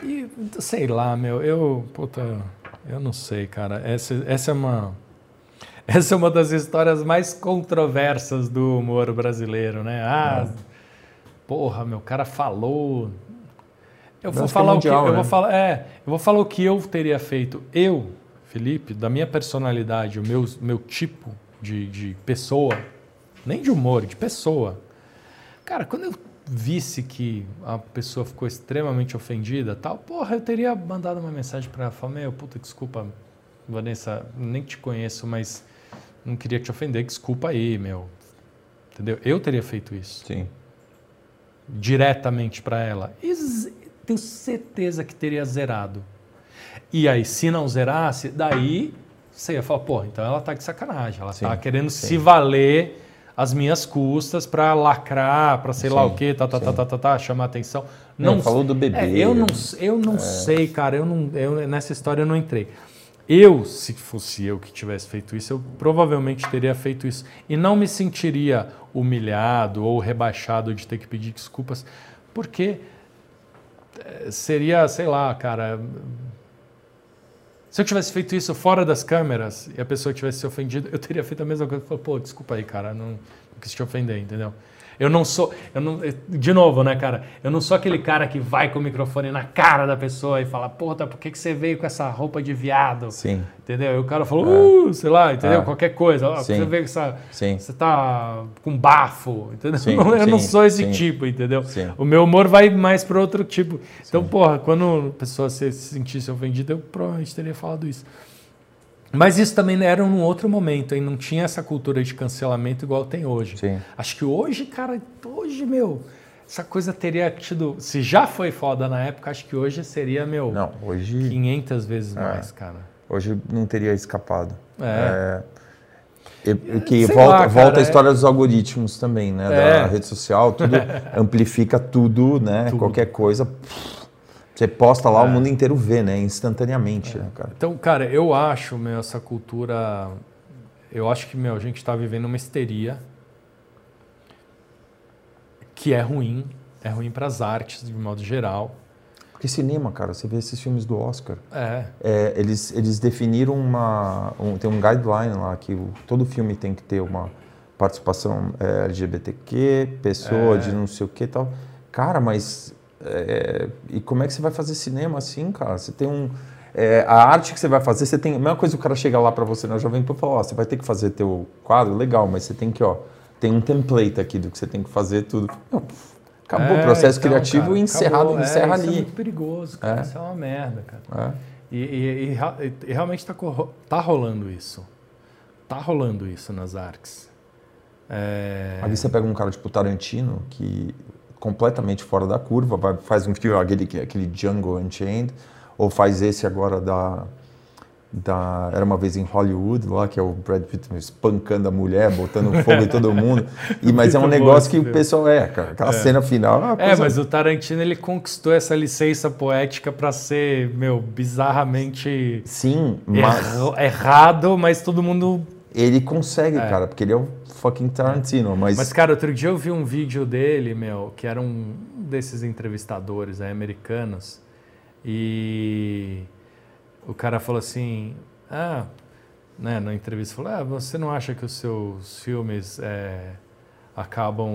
E sei lá, meu, eu, puta, eu não sei, cara. Essa, essa é uma essa é uma das histórias mais controversas do humor brasileiro, né? Ah, porra, meu, o cara falou. Eu vou que é falar o mundial, que eu né? vou falar, é, eu vou falar o que eu teria feito. Eu, Felipe, da minha personalidade, o meu meu tipo de, de pessoa, nem de humor, de pessoa. Cara, quando eu visse que a pessoa ficou extremamente ofendida, tal, porra, eu teria mandado uma mensagem para ela, falar, meu, puta, desculpa, Vanessa, nem te conheço, mas não queria te ofender, desculpa aí, meu. Entendeu? Eu teria feito isso Sim. diretamente para ela. E tenho certeza que teria zerado. E aí, se não zerasse, daí você ia falar, pô, então ela tá de sacanagem, ela Sim, tá querendo sim. se valer às minhas custas para lacrar, para sei lá Sim, o quê, tá, tá, tá, tá, tá, tá, chamar atenção. Não, falou do bebê. É, eu não, eu não sei, cara, eu não, eu, nessa história eu não entrei. Eu, se fosse eu que tivesse feito isso, eu provavelmente teria feito isso. E não me sentiria humilhado ou rebaixado de ter que pedir desculpas, porque eh, seria, sei lá, cara. Se eu tivesse feito isso fora das câmeras e a pessoa tivesse se ofendido, eu teria feito a mesma coisa. Falei, pô, desculpa aí, cara, não, não quis te ofender, entendeu? Eu não sou, eu não, de novo, né, cara? Eu não sou aquele cara que vai com o microfone na cara da pessoa e fala, puta, por que, que você veio com essa roupa de viado? Sim, Entendeu? E o cara falou, uh, sei lá, entendeu? É. Qualquer coisa. Você veio com essa. sim. Você tá com bafo, entendeu? Sim, eu não sim, sou esse sim. tipo, entendeu? Sim. O meu humor vai mais para outro tipo. Então, porra, quando a pessoa se sentisse ofendida, eu provavelmente teria falado isso. Mas isso também era num outro momento, hein? Não tinha essa cultura de cancelamento igual tem hoje. Sim. Acho que hoje, cara, hoje, meu, essa coisa teria tido. Se já foi foda na época, acho que hoje seria, meu, Não, hoje, 500 vezes É. mais, cara. hoje não teria escapado. É. É, e- que Sei volta, lá, volta a é- história dos algoritmos também, né? É. Da rede social, tudo amplifica tudo, né? Tudo. Qualquer coisa. pff, Você posta lá, É. o mundo inteiro vê, né? Instantaneamente, né, cara? Então, cara, eu acho, meu, essa cultura. Eu acho que, meu, a gente está vivendo uma histeria que é ruim, é ruim para as artes de modo geral. Porque cinema, cara, você vê esses filmes do Oscar. É, É, eles, eles definiram uma. um- tem um guideline lá que o- todo filme tem que ter uma participação é, LGBTQ, pessoa É. de não sei o que e tal. Cara, mas. É, e como é que você vai fazer cinema assim, cara? Você tem um. é, a arte que você vai fazer, você tem. A mesma coisa o cara chega lá pra você na Jovem Pan e fala: Ó, você vai ter que fazer teu quadro, legal, mas você tem que, ó. Tem um template aqui do que você tem que fazer tudo. Não, acabou É, o processo então, criativo cara, encerrado, acabou. É, encerra isso É ali. muito perigoso, cara. É. Isso é uma merda, cara. É. E, e- e e realmente está tá rolando isso. Tá rolando isso nas artes. É, Aí você pega um cara tipo Tarantino, que completamente fora da curva, vai, faz um filme, aquele, aquele Django Unchained, ou faz esse agora da, da Era Uma Vez em Hollywood, lá, que é o Brad Pitt espancando a mulher, botando fogo em todo mundo. E, mas é um bom negócio que o pessoal é, cara, aquela cena final. ah, É, mas o Tarantino ele conquistou essa licença poética para ser, meu, bizarramente Sim, mas erra- errado, mas todo mundo. Ele consegue, É. cara, porque ele é o fucking Tarantino. Mas, Mas, cara, outro dia eu vi um vídeo dele, meu, que era um desses entrevistadores né, americanos, e o cara falou assim: Ah, né, na entrevista, falou: Ah, você não acha que os seus filmes é, acabam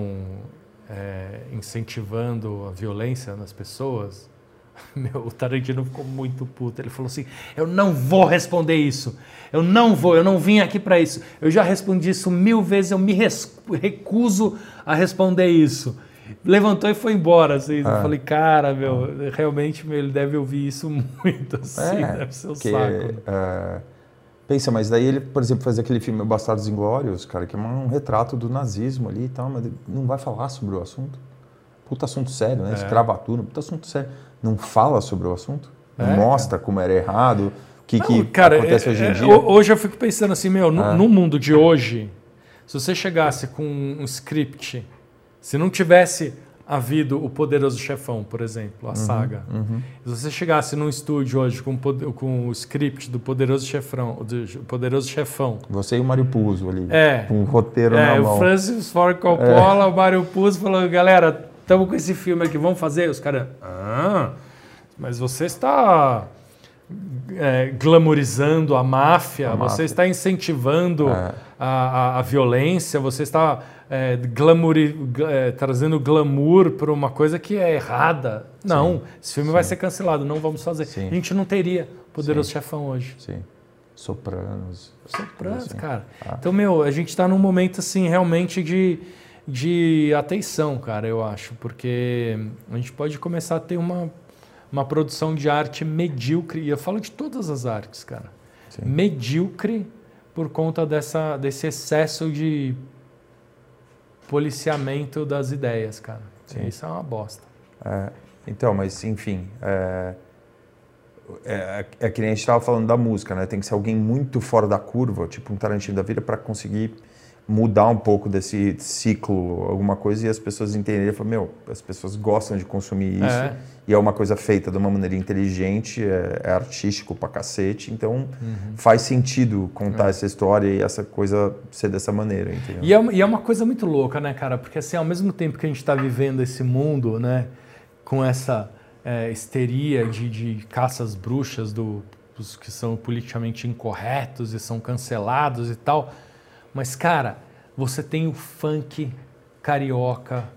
é, incentivando a violência nas pessoas? Meu, o Tarantino ficou muito puto. Ele falou assim: Eu não vou responder isso. Eu não vou, eu não vim aqui para isso. Eu já respondi isso mil vezes, eu me recuso a responder isso. Levantou e foi embora. Assim. Eu Ah. falei, cara, meu, realmente meu, ele deve ouvir isso muito. Assim, deve ser um porque, saco. é, pensa, mas daí ele, por exemplo, faz aquele filme Bastardos Inglórios, cara, que é um retrato do nazismo ali e tal, mas não vai falar sobre o assunto. Puta assunto sério, né? É. Escravatura, puta assunto sério. Não fala sobre o assunto, não É, mostra como era errado, o que, que Não, cara, acontece é- hoje em é- dia. ho- Hoje eu fico pensando assim, meu, no, Ah. no mundo de hoje, se você chegasse com um script Se não tivesse havido o Poderoso Chefão, por exemplo, a Uhum, saga. Se você chegasse num estúdio hoje com, com o script do Poderoso Chefão, do Poderoso Chefão, Você e o Mário Puzo ali. É. Com o roteiro é, na o mão. Francis Ford Coppola, o Mário Puzo falou, galera, estamos com esse filme aqui, vamos fazer? Os caras, ah, mas você está é, glamorizando a máfia, A você máfia. está incentivando É. a, a- a violência, você está é, glamouri- gl- é, trazendo glamour para uma coisa que é errada. Não, esse filme vai ser cancelado, não vamos fazer. Sim. A gente não teria Poderoso Chefão hoje. Sim. Sopranos. Sopranos, Assim. cara. Ah. Então, meu, a gente tá num momento, assim, realmente de, de atenção, cara, eu acho. Porque a gente pode começar a ter uma, uma produção de arte medíocre. E eu falo de todas as artes, cara. Sim. Medíocre por conta dessa, desse excesso de policiamento das ideias, cara. Sim. Isso é uma bosta. É, então, mas enfim, é, é, é que nem a gente estava falando da música, né? Tem que ser alguém muito fora da curva, tipo um Tarantino da vida, para conseguir mudar um pouco desse ciclo, alguma coisa, e as pessoas entenderem, falar, meu, as pessoas gostam de consumir isso, É. e é uma coisa feita de uma maneira inteligente, é, é artístico pra cacete, então Uhum. faz sentido É. contar essa história e essa coisa ser dessa maneira, entendeu? E é, uma- e é uma coisa muito louca, né, cara? Porque assim, ao mesmo tempo que a gente está vivendo esse mundo, né, com essa é, histeria de, de caças bruxas do, dos que são politicamente incorretos e são cancelados e tal, mas cara, você tem o funk carioca,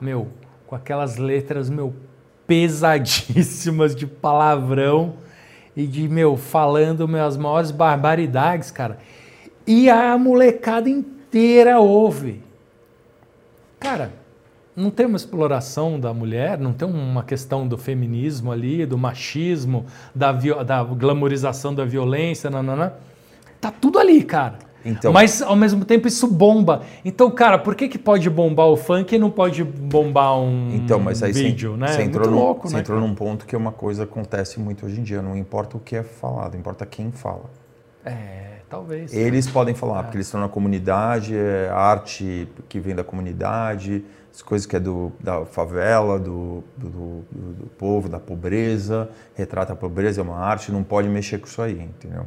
meu, com aquelas letras, meu, pesadíssimas de palavrão e de, meu, falando meu, as maiores barbaridades, cara. E a molecada inteira ouve. Cara, não tem uma exploração da mulher, não tem uma questão do feminismo ali, do machismo, da, da glamorização da violência, nananã. Tá tudo ali, cara. Então- Mas ao mesmo tempo isso bomba. Então, cara, por que, que pode bombar o funk e não pode bombar um Então, mas aí vídeo, você, né? você É entrou, muito num, louco, né? entrou cara? num ponto que é uma coisa acontece muito hoje em dia. Não importa o que é falado, importa quem fala. É, talvez. Eles podem falar, porque eles estão na comunidade, é arte que vem da comunidade, as coisas que é do, da favela, do, do, do- do povo, da pobreza, retrata a pobreza, é uma arte, não pode mexer com isso aí, entendeu?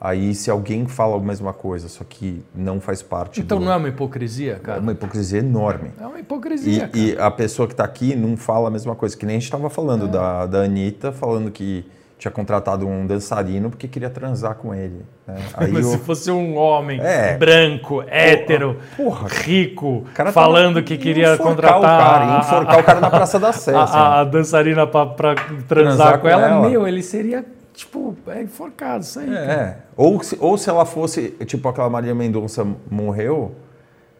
Aí se alguém fala a mesma coisa, só que não faz parte Então do... não é uma hipocrisia, é cara? uma hipocrisia enorme. É uma E, hipocrisia, cara. e a pessoa que está aqui não fala a mesma coisa, que nem a gente estava falando É. da, da Anitta, falando que tinha contratado um dançarino porque queria transar com ele. né? Aí Mas o- se fosse um homem É. branco, hétero, porra, rico, cara falando que ia queria enforcar contratar o cara, enforcar o cara na Praça da Sé. a, assim. a- a dançarina pra, pra transar, Transar com com ela, ela. meu, ele seria, tipo, é enforcado, isso aí. cara. É. Ou se, ou se ela fosse, tipo, aquela Maria Mendonça morreu.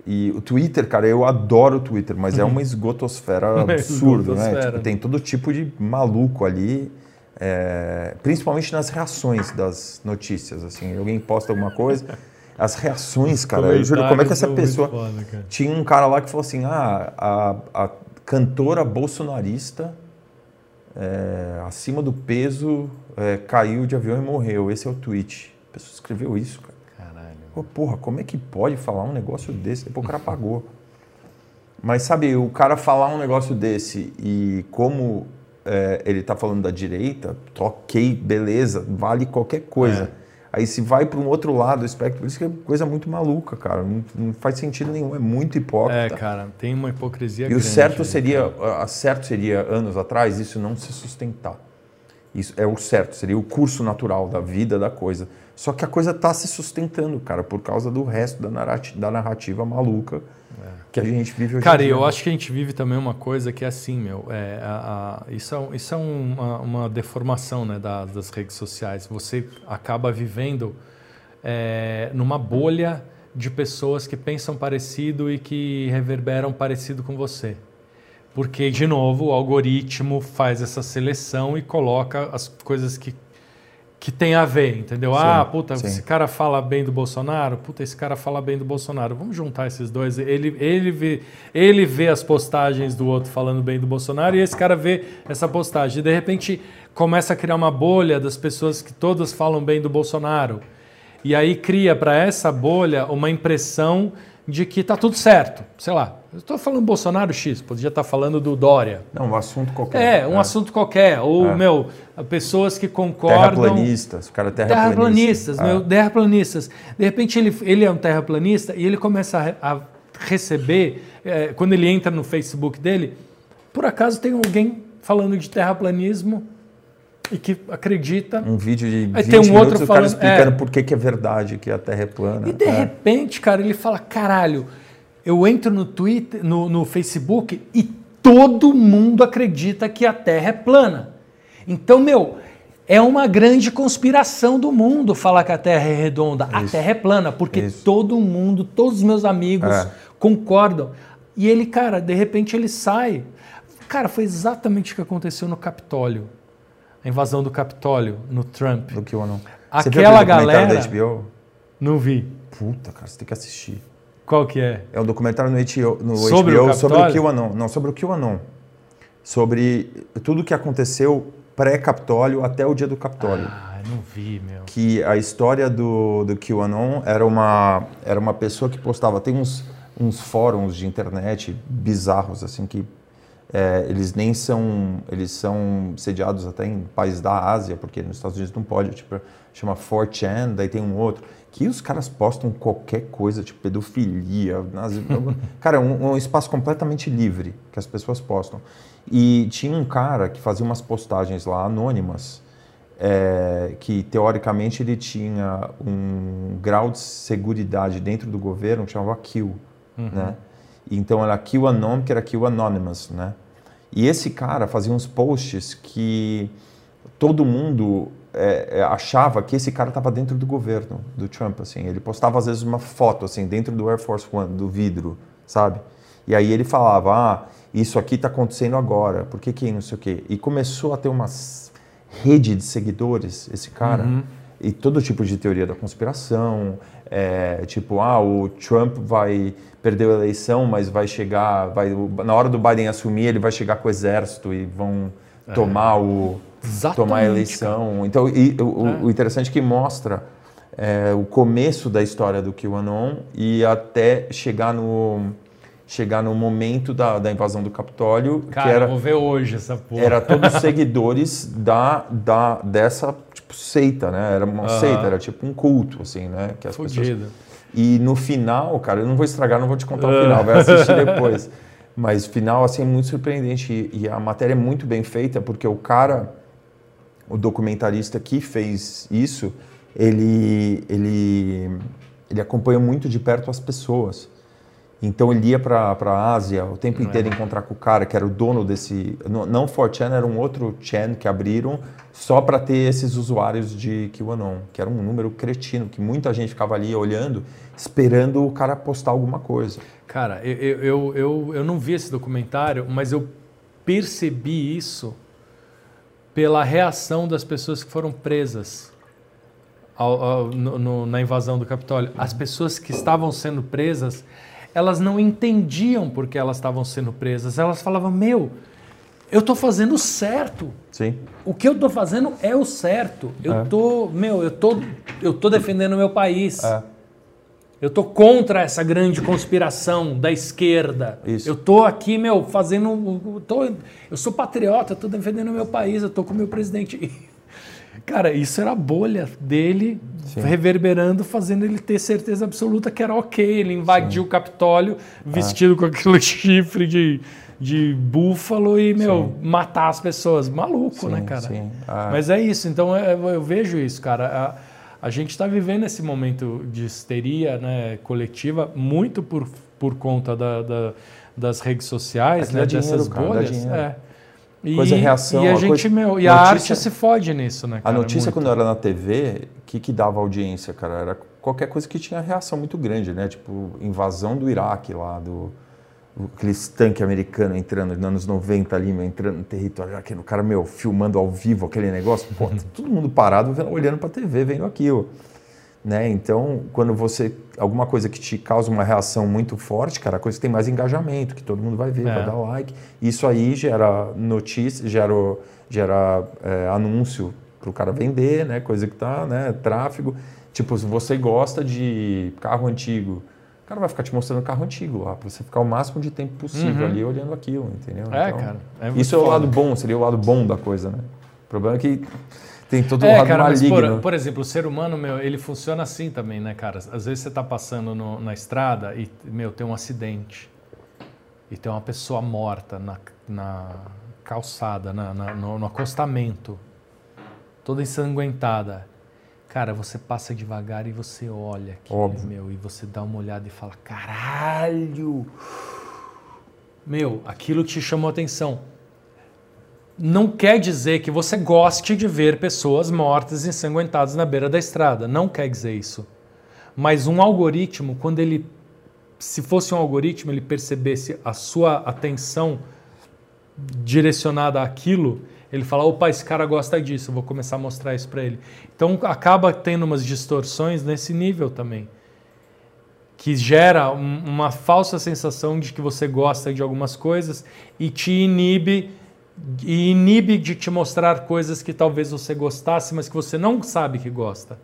E o Twitter, cara, eu adoro o Twitter, mas é uma esgotosfera Uma absurdo, né? Tipo, tem todo tipo de maluco ali, é, principalmente nas reações das notícias, assim. Alguém posta alguma coisa, as reações, cara, eu juro, como é que essa pessoa... foda. Tinha um cara lá que falou assim: ah, a, a cantora bolsonarista é, acima do peso é, caiu de avião e morreu. Esse é o tweet. A pessoa escreveu isso, cara. Caralho. Pô, porra, como é que pode falar um negócio desse? Depois o cara pagou. Mas sabe, o cara falar um negócio desse e como é, ele tá falando da direita, ok, beleza, vale qualquer coisa. Aí se vai para um outro lado do espectro, por isso que é coisa muito maluca, cara. Não, não faz sentido nenhum, é muito hipócrita. É, cara, tem uma hipocrisia E grande. o certo seria, a certo seria anos atrás isso não se sustentar. Isso é o certo, seria o curso natural da vida da coisa. Só que a coisa está se sustentando, cara, por causa do resto da narrativa, da narrativa maluca que a gente vive hoje Cara, em dia. eu acho que a gente vive também uma coisa que é assim, meu. É, a- a- isso é, isso é uma, uma deformação né, da- das redes sociais. Você acaba vivendo é, numa bolha de pessoas que pensam parecido e que reverberam parecido com você. Porque, de novo, o algoritmo faz essa seleção e coloca as coisas que, que tem a ver, entendeu? Sim, ah, puta, sim. esse cara fala bem do Bolsonaro, puta, esse cara fala bem do Bolsonaro. Vamos juntar esses dois. Ele, ele, vê, ele vê as postagens do outro falando bem do Bolsonaro e esse cara vê essa postagem. E, de repente, começa a criar uma bolha das pessoas que todas falam bem do Bolsonaro. E aí cria para essa bolha uma impressão de que tá tudo certo. Sei lá, eu estou falando Bolsonaro X, podia estar falando do Dória. Não, um assunto qualquer. É, um é. assunto qualquer. Ou, é. meu, pessoas que concordam. Terraplanistas, o cara é terraplanista. Terraplanistas, é. meu, terraplanistas. De repente ele, ele é um terraplanista e ele começa a, a receber, é, quando ele entra no Facebook dele, por acaso tem alguém falando de terraplanismo e que acredita. Um vídeo de 20 Aí tem um minutos, outro falando, cara explicando é, por que, que é verdade que a Terra é plana. E de é. repente, cara, ele fala, caralho, eu entro no Twitter, no, no Facebook e todo mundo acredita que a Terra é plana. Então, meu, é uma grande conspiração do mundo falar que a Terra é redonda. Isso. A Terra é plana, porque Isso. todo mundo, todos os meus amigos é. concordam. E ele, cara, de repente ele sai. Cara, foi exatamente o que aconteceu no Capitólio a invasão do Capitólio no Trump. Do que ou não? Aquela galera. Da HBO? Não vi. Puta, cara, você tem que assistir. Qual que é? É um documentário no HBO, no sobre, HBO o sobre o QAnon. Não, sobre o QAnon. Sobre tudo o que aconteceu pré-Capitólio até o dia do Capitólio. Ah, não vi, meu. Que a história do, do QAnon era uma, era uma pessoa que postava. Tem uns, uns fóruns de internet bizarros, assim, que é, eles nem são, eles são sediados até em países da Ásia, porque nos Estados Unidos não pode, tipo, chama 4chan, daí tem um outro, que os caras postam qualquer coisa, tipo pedofilia, nazi... cara, é um, um, espaço completamente livre que as pessoas postam. E tinha um cara que fazia umas postagens lá anônimas, é, que teoricamente ele tinha um grau de segurança dentro do governo que chamava Kill, uhum. né? Então era QAnon, que era Q Anonymous, né? E esse cara fazia uns posts que todo mundo é, é achava que esse cara estava dentro do governo do Trump, assim. Ele postava às vezes uma foto assim dentro do Air Force One, do vidro, sabe? E aí ele falava, ah, isso aqui está acontecendo agora, por que que não sei o quê? E começou a ter uma rede de seguidores, esse cara, uhum. E todo tipo de teoria da conspiração, é, tipo, ah, o Trump vai perdeu a eleição, mas vai chegar, vai, na hora do Biden assumir, ele vai chegar com o exército e vão é. tomar o tomar a eleição. Cara. Então, e, o, é. o, interessante é que mostra é, o começo da história do QAnon e até chegar no chegar no momento da, da invasão do Capitólio, Cara, que era vou ver hoje essa porra. Era todos seguidores da, da dessa tipo seita, né? Era uma seita, era tipo um culto assim, né, que as pessoas e no final, cara, eu não vou estragar, não vou te contar o final, vai assistir depois. Mas final, assim, é muito surpreendente. E, e, a matéria é muito bem feita, porque o cara, o documentarista que fez isso, ele, ele, ele acompanha muito de perto as pessoas. Então ele ia para a Ásia o tempo inteiro é. encontrar com o cara que era o dono desse. Não 4chan, era um outro chan que abriram só para ter esses usuários de QAnon, que era um número cretino, que muita gente ficava ali olhando, esperando o cara postar alguma coisa. Cara, eu, eu, eu, eu não vi esse documentário, mas eu percebi isso pela reação das pessoas que foram presas ao, ao, no, no, na invasão do Capitólio. As pessoas que estavam sendo presas elas não entendiam por que elas estavam sendo presas. Elas falavam: Meu, eu estou fazendo certo. Sim. O que eu estou fazendo é o certo. Eu é. tô, meu, eu tô, eu tô defendendo o meu país. É. Eu tô contra essa grande conspiração da esquerda. Isso. Eu tô aqui, meu, fazendo, eu, tô, eu sou patriota, estou defendendo o meu país, eu tô com o meu presidente. Cara, isso era a bolha dele Sim. reverberando, fazendo ele ter certeza absoluta que era ok. Ele invadiu Sim. o Capitólio vestido ah. com aquele chifre de, de búfalo e, meu, sim. matar as pessoas. Maluco, né, cara? Sim. Ah. Mas é isso, então eu, é, eu vejo isso, cara. A, a gente está vivendo esse momento de histeria né, coletiva muito por, por conta da, da das redes sociais, né, dessas dinheiro, bolhas. Cara, é. E, coisa reação. E a, gente, coisa... meu, e notícia, a arte se fode nisso, né? Cara, a notícia, muito. quando era na TV, o que, que dava audiência, cara? Era qualquer coisa que tinha reação muito grande, né? Tipo, invasão do Iraque lá, do. Aqueles tanques americanos entrando nos anos 90 ali, meu, entrando no território iraquiano, o cara, meu, filmando ao vivo aquele negócio, pô, todo mundo parado olhando pra TV, vendo aquilo. Né? Então, quando você alguma coisa que te causa uma reação muito forte, cara, a coisa que tem mais engajamento, que todo mundo vai ver, é. vai dar like. Isso aí gera notícia, gera, gera é, anúncio para o cara vender, né? Coisa que tá, né? Tráfego. Tipo, se você gosta de carro antigo, o cara vai ficar te mostrando carro antigo lá, pra você ficar o máximo de tempo possível Uhum. ali olhando aquilo, entendeu? É, Então, cara. é Isso é o foda. lado bom, seria o lado bom da coisa, né? O problema é que tem todo o É, lado cara, mas maligno. por, por exemplo, o ser humano, meu, ele funciona assim também, né, cara? Às vezes você tá passando no- na estrada e, meu, tem um acidente. E tem uma pessoa morta na, na calçada, na- na- no, no acostamento. Toda ensanguentada. Cara, você passa devagar e você olha aqui, Óbvio. meu, e você dá uma olhada e fala, caralho! Meu, aquilo te chamou a atenção não quer dizer que você goste de ver pessoas mortas ensanguentadas na beira da estrada. Não quer dizer isso. Mas um algoritmo, quando ele. Se fosse um algoritmo, ele percebesse a sua atenção direcionada àquilo, ele fala: opa, esse cara gosta disso, vou começar a mostrar isso para ele. Então acaba tendo umas distorções nesse nível também. Que gera um- uma falsa sensação de que você gosta de algumas coisas e te inibe e inibe de te mostrar coisas que talvez você gostasse, mas que você não sabe que gosta.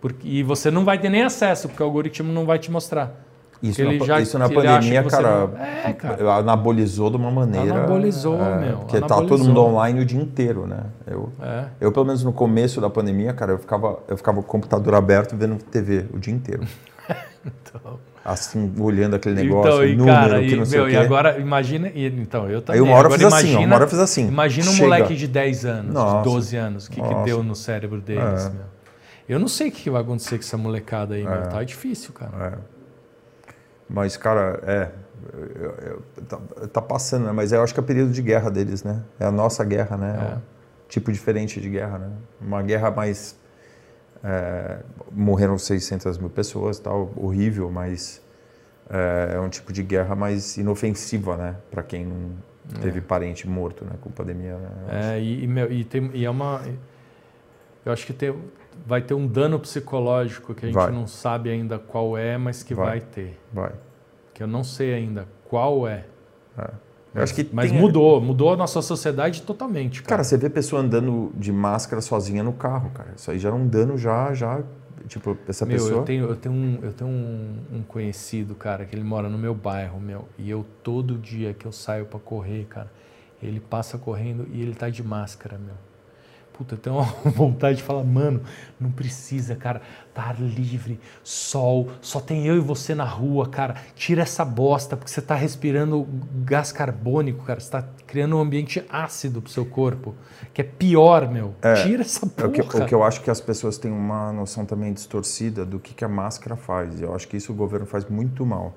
Porque, e você não vai ter nem acesso, porque o algoritmo não vai te mostrar. Isso, na, já- isso na pandemia, cara, não- É, cara. anabolizou de uma maneira. Anabolizou, é, meu, Porque tá todo anabolizou. mundo online o dia inteiro, né? Eu, É. eu, pelo menos no começo da pandemia, cara, eu ficava, eu ficava com o computador aberto vendo TV o dia inteiro. Então, Assim, olhando aquele negócio, então, e número, cara, que e, não sei meu, o e quê. agora, imagina, e, então, eu também. Aí uma hora eu agora fiz assim, ó, imagina, uma hora eu fiz assim. Imagina um Chega. moleque de 10 anos, Nossa. de 12 anos, o que, que deu no cérebro deles, É. meu. Eu não sei o que que vai acontecer com essa molecada aí, meu. É. Tá difícil, cara. É. Mas, cara, é. eu- eu- tá, tá passando, né? Mas eu acho que é o período de guerra deles, né? É a nossa guerra, né? É. um tipo diferente de guerra, né? Uma guerra mais. É, morreram 600 mil pessoas, tal, horrível, mas é, é um tipo de guerra mais inofensiva, né? Para quem não teve parente morto, né? Com pandemia. Né? É, e, e, meu, e, tem, e é uma. Eu acho que tem, vai ter um dano psicológico que a gente Vai. não sabe ainda qual é, mas que vai, Vai. ter. Vai. Que eu não sei ainda qual é. Eu acho que Mas tem- mudou, mudou a nossa sociedade totalmente, cara. Cara, você vê pessoa andando de máscara sozinha no carro, cara. Isso aí já é um dano já, já, tipo, essa Meu, pessoa... eu tenho, eu tenho, um, eu tenho um, um conhecido, cara, que ele mora no meu bairro, meu. E eu, todo dia que eu saio pra correr, cara, ele passa correndo e ele tá de máscara, meu. Puta, eu tenho uma vontade de falar, mano, não precisa, cara. Tá ar livre, sol, só tem eu e você na rua, cara. Tira essa bosta, porque você tá respirando gás carbônico, cara. Você tá criando um ambiente ácido pro seu corpo, que é pior, meu. Tira essa É porra. o, que, o que eu acho que as pessoas têm uma noção também distorcida do que, que a máscara faz. Eu acho que isso o governo faz muito mal.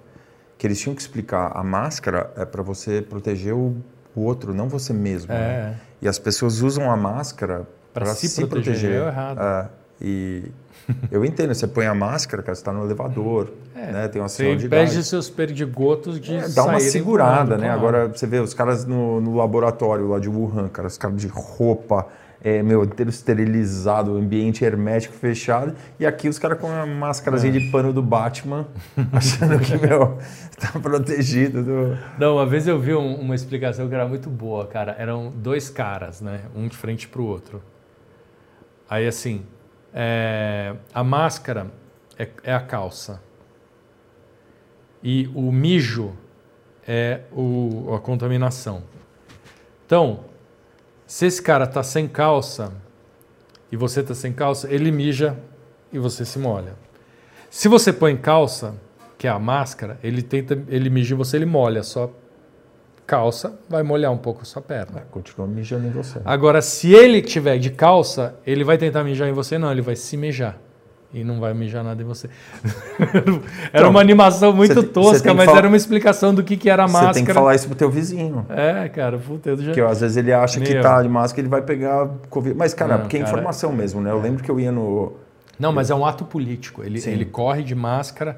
Que eles tinham que explicar, a máscara é para você proteger o, o outro, não você mesmo. É. né? E as pessoas usam a máscara para se se, proteger, proteger. é errado. É, e eu entendo, você põe a máscara, cara, você está no elevador, né? Tem uma Você impede seus perdigotos de É, dá uma segurada, né? Agora você vê os caras no, no laboratório lá de Wuhan, cara, os caras de roupa, é, meu, inteiro esterilizado, ambiente hermético fechado, e aqui os caras com a máscarazinha É. de pano do Batman, achando que, meu, tá protegido. Do... Não, uma vez eu vi um- uma explicação que era muito boa, cara. Eram dois caras, né? Um de frente pro outro. Aí assim, é, a máscara é, é a calça. E o mijo é o, a contaminação. Então, se esse cara tá sem calça e você tá sem calça, ele mija e você se molha. Se você põe calça, que é a máscara, ele tenta, ele mija em você, ele molha sua calça, vai molhar um pouco a sua perna. Continua mijando em você. Agora, se ele tiver de calça, ele vai tentar mijar em você, não, ele vai se mijar. E não vai mijar nada em você. era Então, uma animação muito tosca, que mas era uma explicação do que, que era a máscara. Você tem que falar isso pro teu vizinho. É, cara, puta, eu já... Porque às vezes ele acha que Meu. tá de máscara, ele vai pegar Covid. Mas, cara, Não, porque é cara, informação mesmo, né? Eu lembro que eu ia no. Não, mas é um ato político. Ele, Sim. ele corre de máscara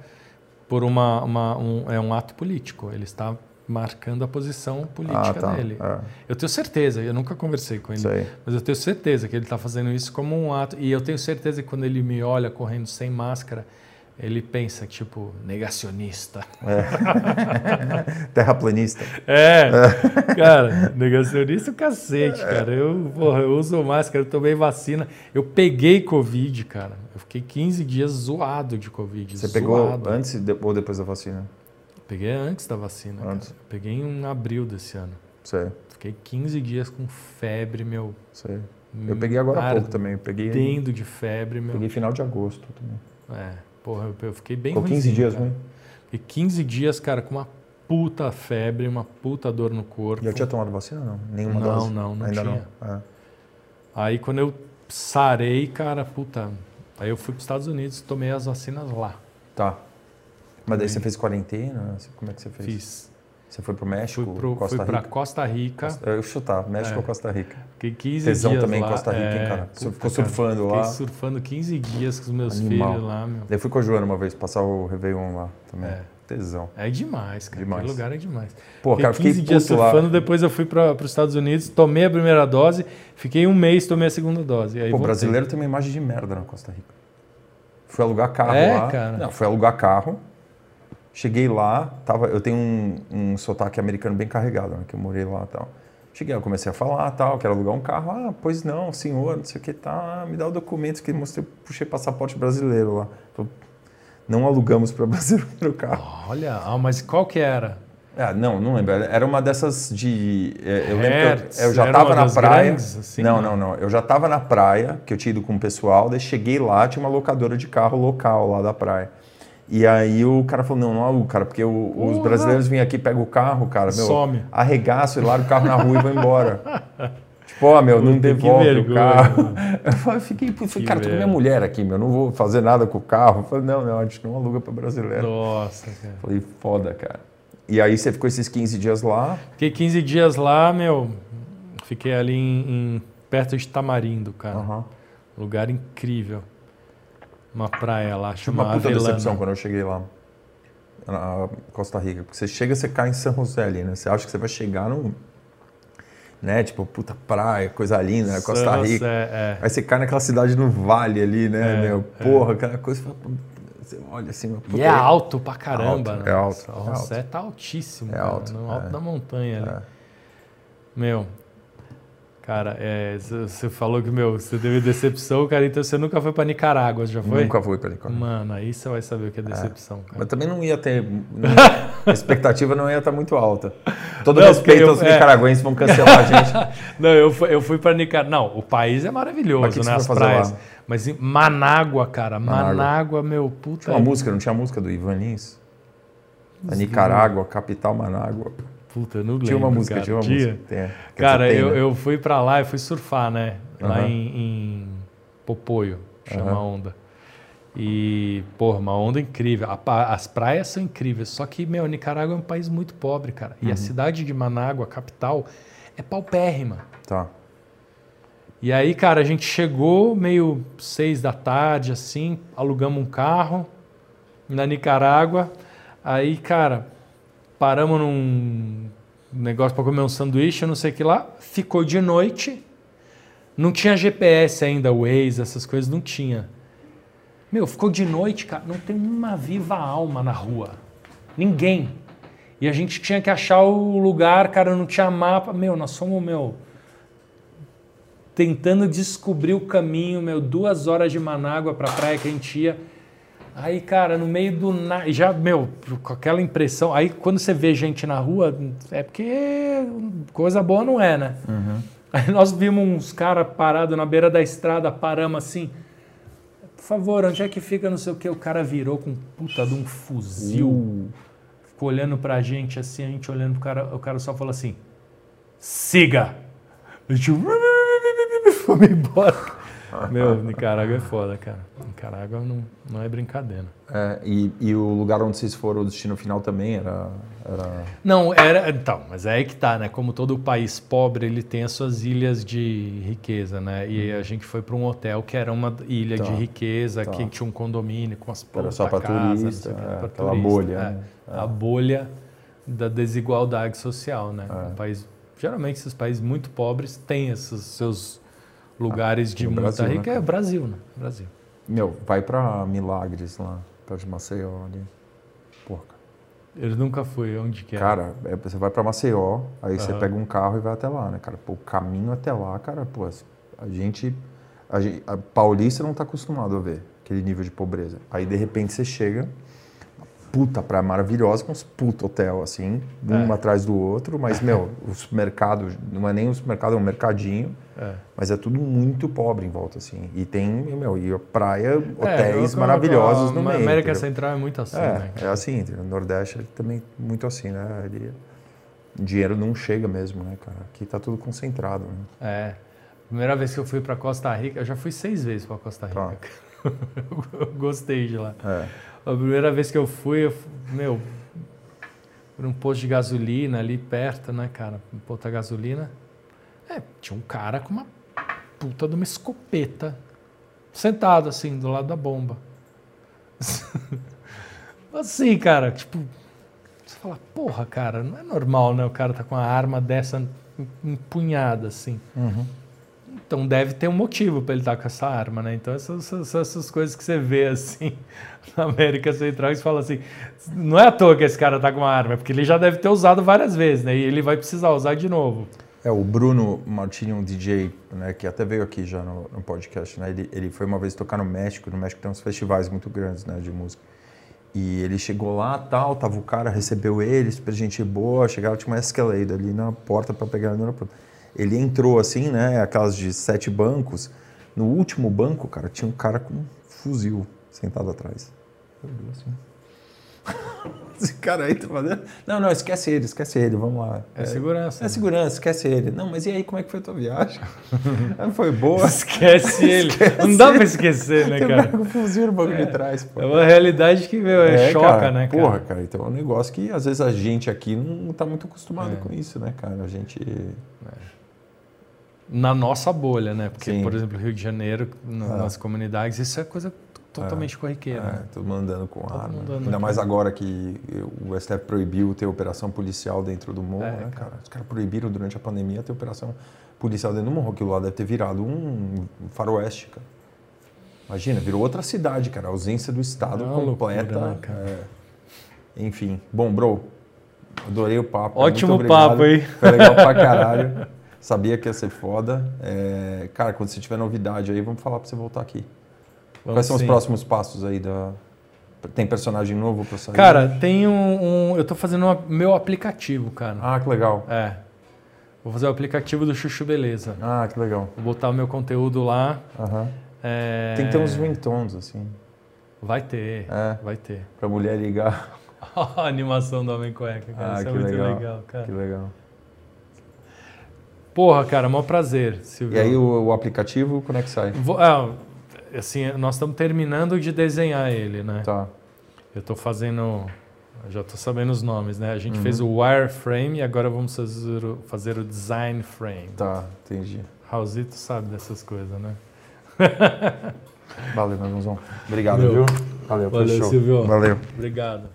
por uma, uma- um, é um ato político. Ele está marcando a posição política Ah, tá. dele. É, Eu tenho certeza, eu nunca conversei com ele, aí. mas eu tenho certeza que ele está fazendo isso como um ato. E eu tenho certeza que quando ele me olha correndo sem máscara, ele pensa, tipo, negacionista. É. Terraplanista. É, cara, negacionista é o cacete, cara. Eu, porra, eu uso máscara, eu tomei vacina. Eu peguei Covid, cara. Eu fiquei 15 dias zoado de Covid. Você zoado. pegou antes ou depois da vacina? Peguei antes da vacina. Antes. Peguei em abril desse ano. Sei. Fiquei 15 dias com febre, meu. Sei. Eu peguei agora há pouco também. Eu peguei. Ardendo de febre, meu. Peguei final de agosto também. É, porra, eu, eu fiquei bem Ficou 15 ruimzinho, dias, né? Fiquei 15 dias, cara, com uma puta febre, uma puta dor no corpo. Já tinha tomado vacina não? Nenhuma Não, dose? não, não Ainda tinha. não. É. Aí quando eu sarei, cara, puta. Aí eu fui para os Estados Unidos, tomei as vacinas lá. Tá. Mas daí Sim. você fez quarentena? Como é que você fez? Fiz. Você foi pro México, Fui, pro, Costa fui pra Rica? Costa Rica. Eu chutar, México É. ou Costa Rica? Fiquei 15 Tesão dias também em lá. Costa Rica, hein, é, cara? Você puta, ficou cara, surfando fiquei lá? surfando 15 dias com os meus Animal. filhos lá, meu. Daí fui com a Joana uma vez, passar o Réveillon lá também. É. Tesão. É demais, cara. Demais. Aquele lugar é demais. Pô, fiquei cara, eu fiquei 15 dias puto lá. surfando, depois eu fui para os Estados Unidos, tomei a primeira dose, fiquei um mês, tomei a segunda dose. Pô, voltei. brasileiro tem uma imagem de merda na Costa Rica. Fui alugar carro É, lá. cara? Não, fui alugar carro. Cheguei lá, tava, eu tenho um, um sotaque americano bem carregado, né, que eu morei lá e tal. Cheguei, eu comecei a falar tal, quero alugar um carro. Ah, pois não, senhor, não sei o que tá, me dá o documento que mostrei, puxei passaporte brasileiro lá. Não alugamos para brasileiro o carro. Olha, ah, mas qual que era? Ah, não, não lembro. Era uma dessas de. é, Eu lembro que eu, eu já estava na praia. grandes, assim, não, não, não. Eu já estava na praia, que eu tinha ido com o pessoal, daí cheguei lá, tinha uma locadora de carro local lá da praia. E aí o cara falou, não, não aluga, cara, porque o- os brasileiros vêm aqui, pegam o carro, cara, meu, Some. arregaço e largo o carro na rua e vou embora. Tipo, ó, meu, não devolve o carro. mano. Eu falei, fiquei, cara, tô com minha mulher aqui, meu, não vou fazer nada com o carro. Eu falei, não, não, a gente não aluga para brasileiro. Nossa, cara. Falei, foda, cara. E aí você ficou esses 15 dias lá, Fiquei 15 dias lá, meu. Fiquei ali em, em- perto de Tamarindo, cara. Aham. Lugar incrível. Uma praia lá, Tive chama uma puta Avelana. decepção quando eu cheguei lá, na Costa Rica. Porque você chega, você cai em São José ali, né? Você acha que você vai chegar no... Né? Tipo, puta praia, coisa linda, né? Costa Rica. José, é. Aí você cai naquela cidade no vale ali, né, É, meu? Porra, aquela coisa... Você olha assim... mas, puta, E é alto pra caramba, Alto, né? é alto, São é José tá altíssimo, É cara, alto, no alto é. da montanha ali. É. Meu, cara, é, você falou que, meu, você teve decepção, cara, então você nunca foi pra Nicarágua, já foi? Nunca fui pra ali. cara. Mano, aí você vai saber o que é decepção, cara. Mas também não ia ter... não- a expectativa não ia estar muito alta. Todo Não, respeito eu- aos é. nicaragüenses vão cancelar a gente. Não, eu fui, eu fui pra Nicarágua. Não, o país é maravilhoso, né? As praias. lá? Mas em Manágua, cara, Manágua. Manágua, meu, puta. Tinha uma música, não tinha música do Ivan Lins? A Nicarágua, capital Manágua. Puta, eu não lembro. Tinha uma música, cara. tinha uma música. Tem, quer Cara, tem, eu, né? eu fui pra lá e fui surfar, né? Lá Aham. em, em Popoio, chama a onda. E, porra, uma onda incrível. A as praias são incríveis, só que, meu, Nicarágua é um país muito pobre, cara. Uhum. E a cidade de Manágua, capital, é paupérrima. Tá. E aí, cara, a gente chegou meio seis da tarde, assim, alugamos um carro na Nicarágua. Aí, cara, paramos num negócio para comer um sanduíche, não sei o que lá. Ficou de noite. Não tinha GPS ainda, Waze, essas coisas, não tinha. Meu, ficou de noite, cara, não tem uma viva alma na rua. Ninguém. E a gente tinha que achar o lugar, cara, não tinha mapa. Meu, nós somos, meu, tentando descobrir o caminho, meu, duas horas de Manágua pra praia que a gente ia. Aí, cara, no meio do nada, já, meu, com aquela impressão. Aí, quando você vê gente na rua, é porque coisa boa não é, né? Aí nós vimos uns caras parados na beira da estrada, paramos assim. Por favor, onde é que fica não sei o que? O cara virou com puta de um fuzil. Uh. Ficou olhando pra gente assim, a gente olhando pro cara, o cara só falou assim: siga! A gente fomos embora. Meu, Nicarágua é foda, cara. Nicarágua não, não é brincadeira. É, e, e o lugar onde vocês foram, o destino final também era. era... Não, era. Então, mas é aí que tá, né? Como todo país pobre, ele tem as suas ilhas de riqueza, né? E a gente foi para um hotel que era uma ilha Tá, de riqueza, tá. que tinha um condomínio com as Era só casa, turista, é, pra aquela turista, bolha, é. né? A bolha da desigualdade social, né? É. Um país, geralmente esses países muito pobres têm esses seus lugares de muita Brasil, né, riqueza. É? Brasil, né? Brasil. Meu, vai pra Milagres lá. Perto de Maceió ali. Porra, cara. Ele nunca foi, onde que é? Cara, é, você vai pra Maceió, aí você Aham. pega um carro e vai até lá, né, cara? Pô, o caminho até lá, cara, pô, a gente. A, gente, a paulista não tá acostumado a ver aquele nível de pobreza. Aí de repente você chega, puta praia maravilhosa, com uns puta hotel, assim, um É. atrás do outro, mas, meu, o supermercado, não é nem um supermercado, é um mercadinho, É. mas é tudo muito pobre em volta, assim. E tem, meu, e a praia, É, hotéis eu- maravilhosos no a meio. América entendeu? Central é muito assim, É, né? é assim, entendeu? o Nordeste é também muito assim, né? Ele, o dinheiro não chega mesmo, né, cara? Aqui tá tudo concentrado, né? É. Primeira vez que eu fui pra Costa Rica, eu já fui seis vezes pra Costa Rica. Tá. eu gostei de lá. É. A primeira vez que eu fui, eu, meu, por um posto de gasolina ali perto, né, cara? Um posto de gasolina. É, tinha um cara com uma puta de uma escopeta sentado assim, do lado da bomba. assim, cara, tipo, você fala, porra, cara, não é normal, né? O cara tá com uma arma dessa empunhada assim. Uhum. Então deve ter um motivo para ele estar com essa arma, né? Então essas, essas, essas coisas que você vê assim na América Central, você fala assim, não é à toa que esse cara tá com uma arma, porque ele já deve ter usado várias vezes, né? E ele vai precisar usar de novo. É, o Bruno Martini, um DJ, né, que até veio aqui já no, no podcast, né? Ele, ele foi uma vez tocar no México, no México tem uns festivais muito grandes, né, de música. E ele chegou lá, tal, tava o cara, recebeu ele, super gente boa, chegava, tinha uma Escalade ali na porta para pegar ele no aeroporto. Ele entrou assim, né, aquelas de sete bancos, no último banco, cara, tinha um cara com um fuzil sentado atrás. Eu assim. Esse cara aí tá fazendo... Não, não, esquece ele, esquece ele, vamos lá. É, segurança. É segurança, esquece ele. Não, mas e aí, como é que foi a tua viagem? Ah, foi boa. Esquece ele. Esquece Não dá pra esquecer, né, Tem um cara? cara com fuzil no banco de trás, pô. É uma realidade que, meu, é, choca, cara, né, cara? Porra, cara, então é um negócio que às vezes a gente aqui não tá muito acostumado É. com isso, né, cara? A gente. Na nossa bolha, né? Porque, Sim. por exemplo, Rio de Janeiro, no- É. nas comunidades, isso é coisa totalmente corriqueira. É, né? todo mundo andando com Todo arma. andando Ainda mais agora que o STF proibiu ter operação policial dentro do morro, É, né, cara. Os caras proibiram durante a pandemia ter operação policial dentro do morro. Aquilo lá deve ter virado um faroeste, cara. Imagina, virou outra cidade, cara. A ausência do Estado É uma completa. loucura, né, cara? é. Enfim. Bom, bro, adorei o papo. Ótimo papo, hein? Foi legal pra caralho. Sabia que ia ser foda. É, cara, quando você tiver novidade aí, vamos falar pra você voltar aqui. Vamos Quais são sim. os próximos passos aí da. Tem personagem novo pra sair? Cara, tem um, um- Eu tô fazendo um, meu aplicativo, cara. Ah, que legal. É. Vou fazer o aplicativo do Chuchu Beleza. Ah, que legal. Vou botar o meu conteúdo lá. Aham. é, Tem que ter uns ringtones, assim, Vai ter, É. vai ter. pra mulher ligar. a animação do Homem Cueca, cara. Ah, Isso é que muito legal. legal, cara. Que legal. Porra, cara, maior prazer, Silvio. E aí o, o aplicativo, quando é que sai? Vou- ah, assim, nós estamos terminando de desenhar ele, né? Tá. Eu tô fazendo. Já tô sabendo os nomes, né? A gente Uhum. fez o wireframe e agora vamos fazer o, fazer o design frame. Tá, entendi. Raulzito sabe dessas coisas, né? Valeu, meu irmãozão. Obrigado, Meu. viu? Valeu, foi Valeu. Silvio. Valeu. Obrigado.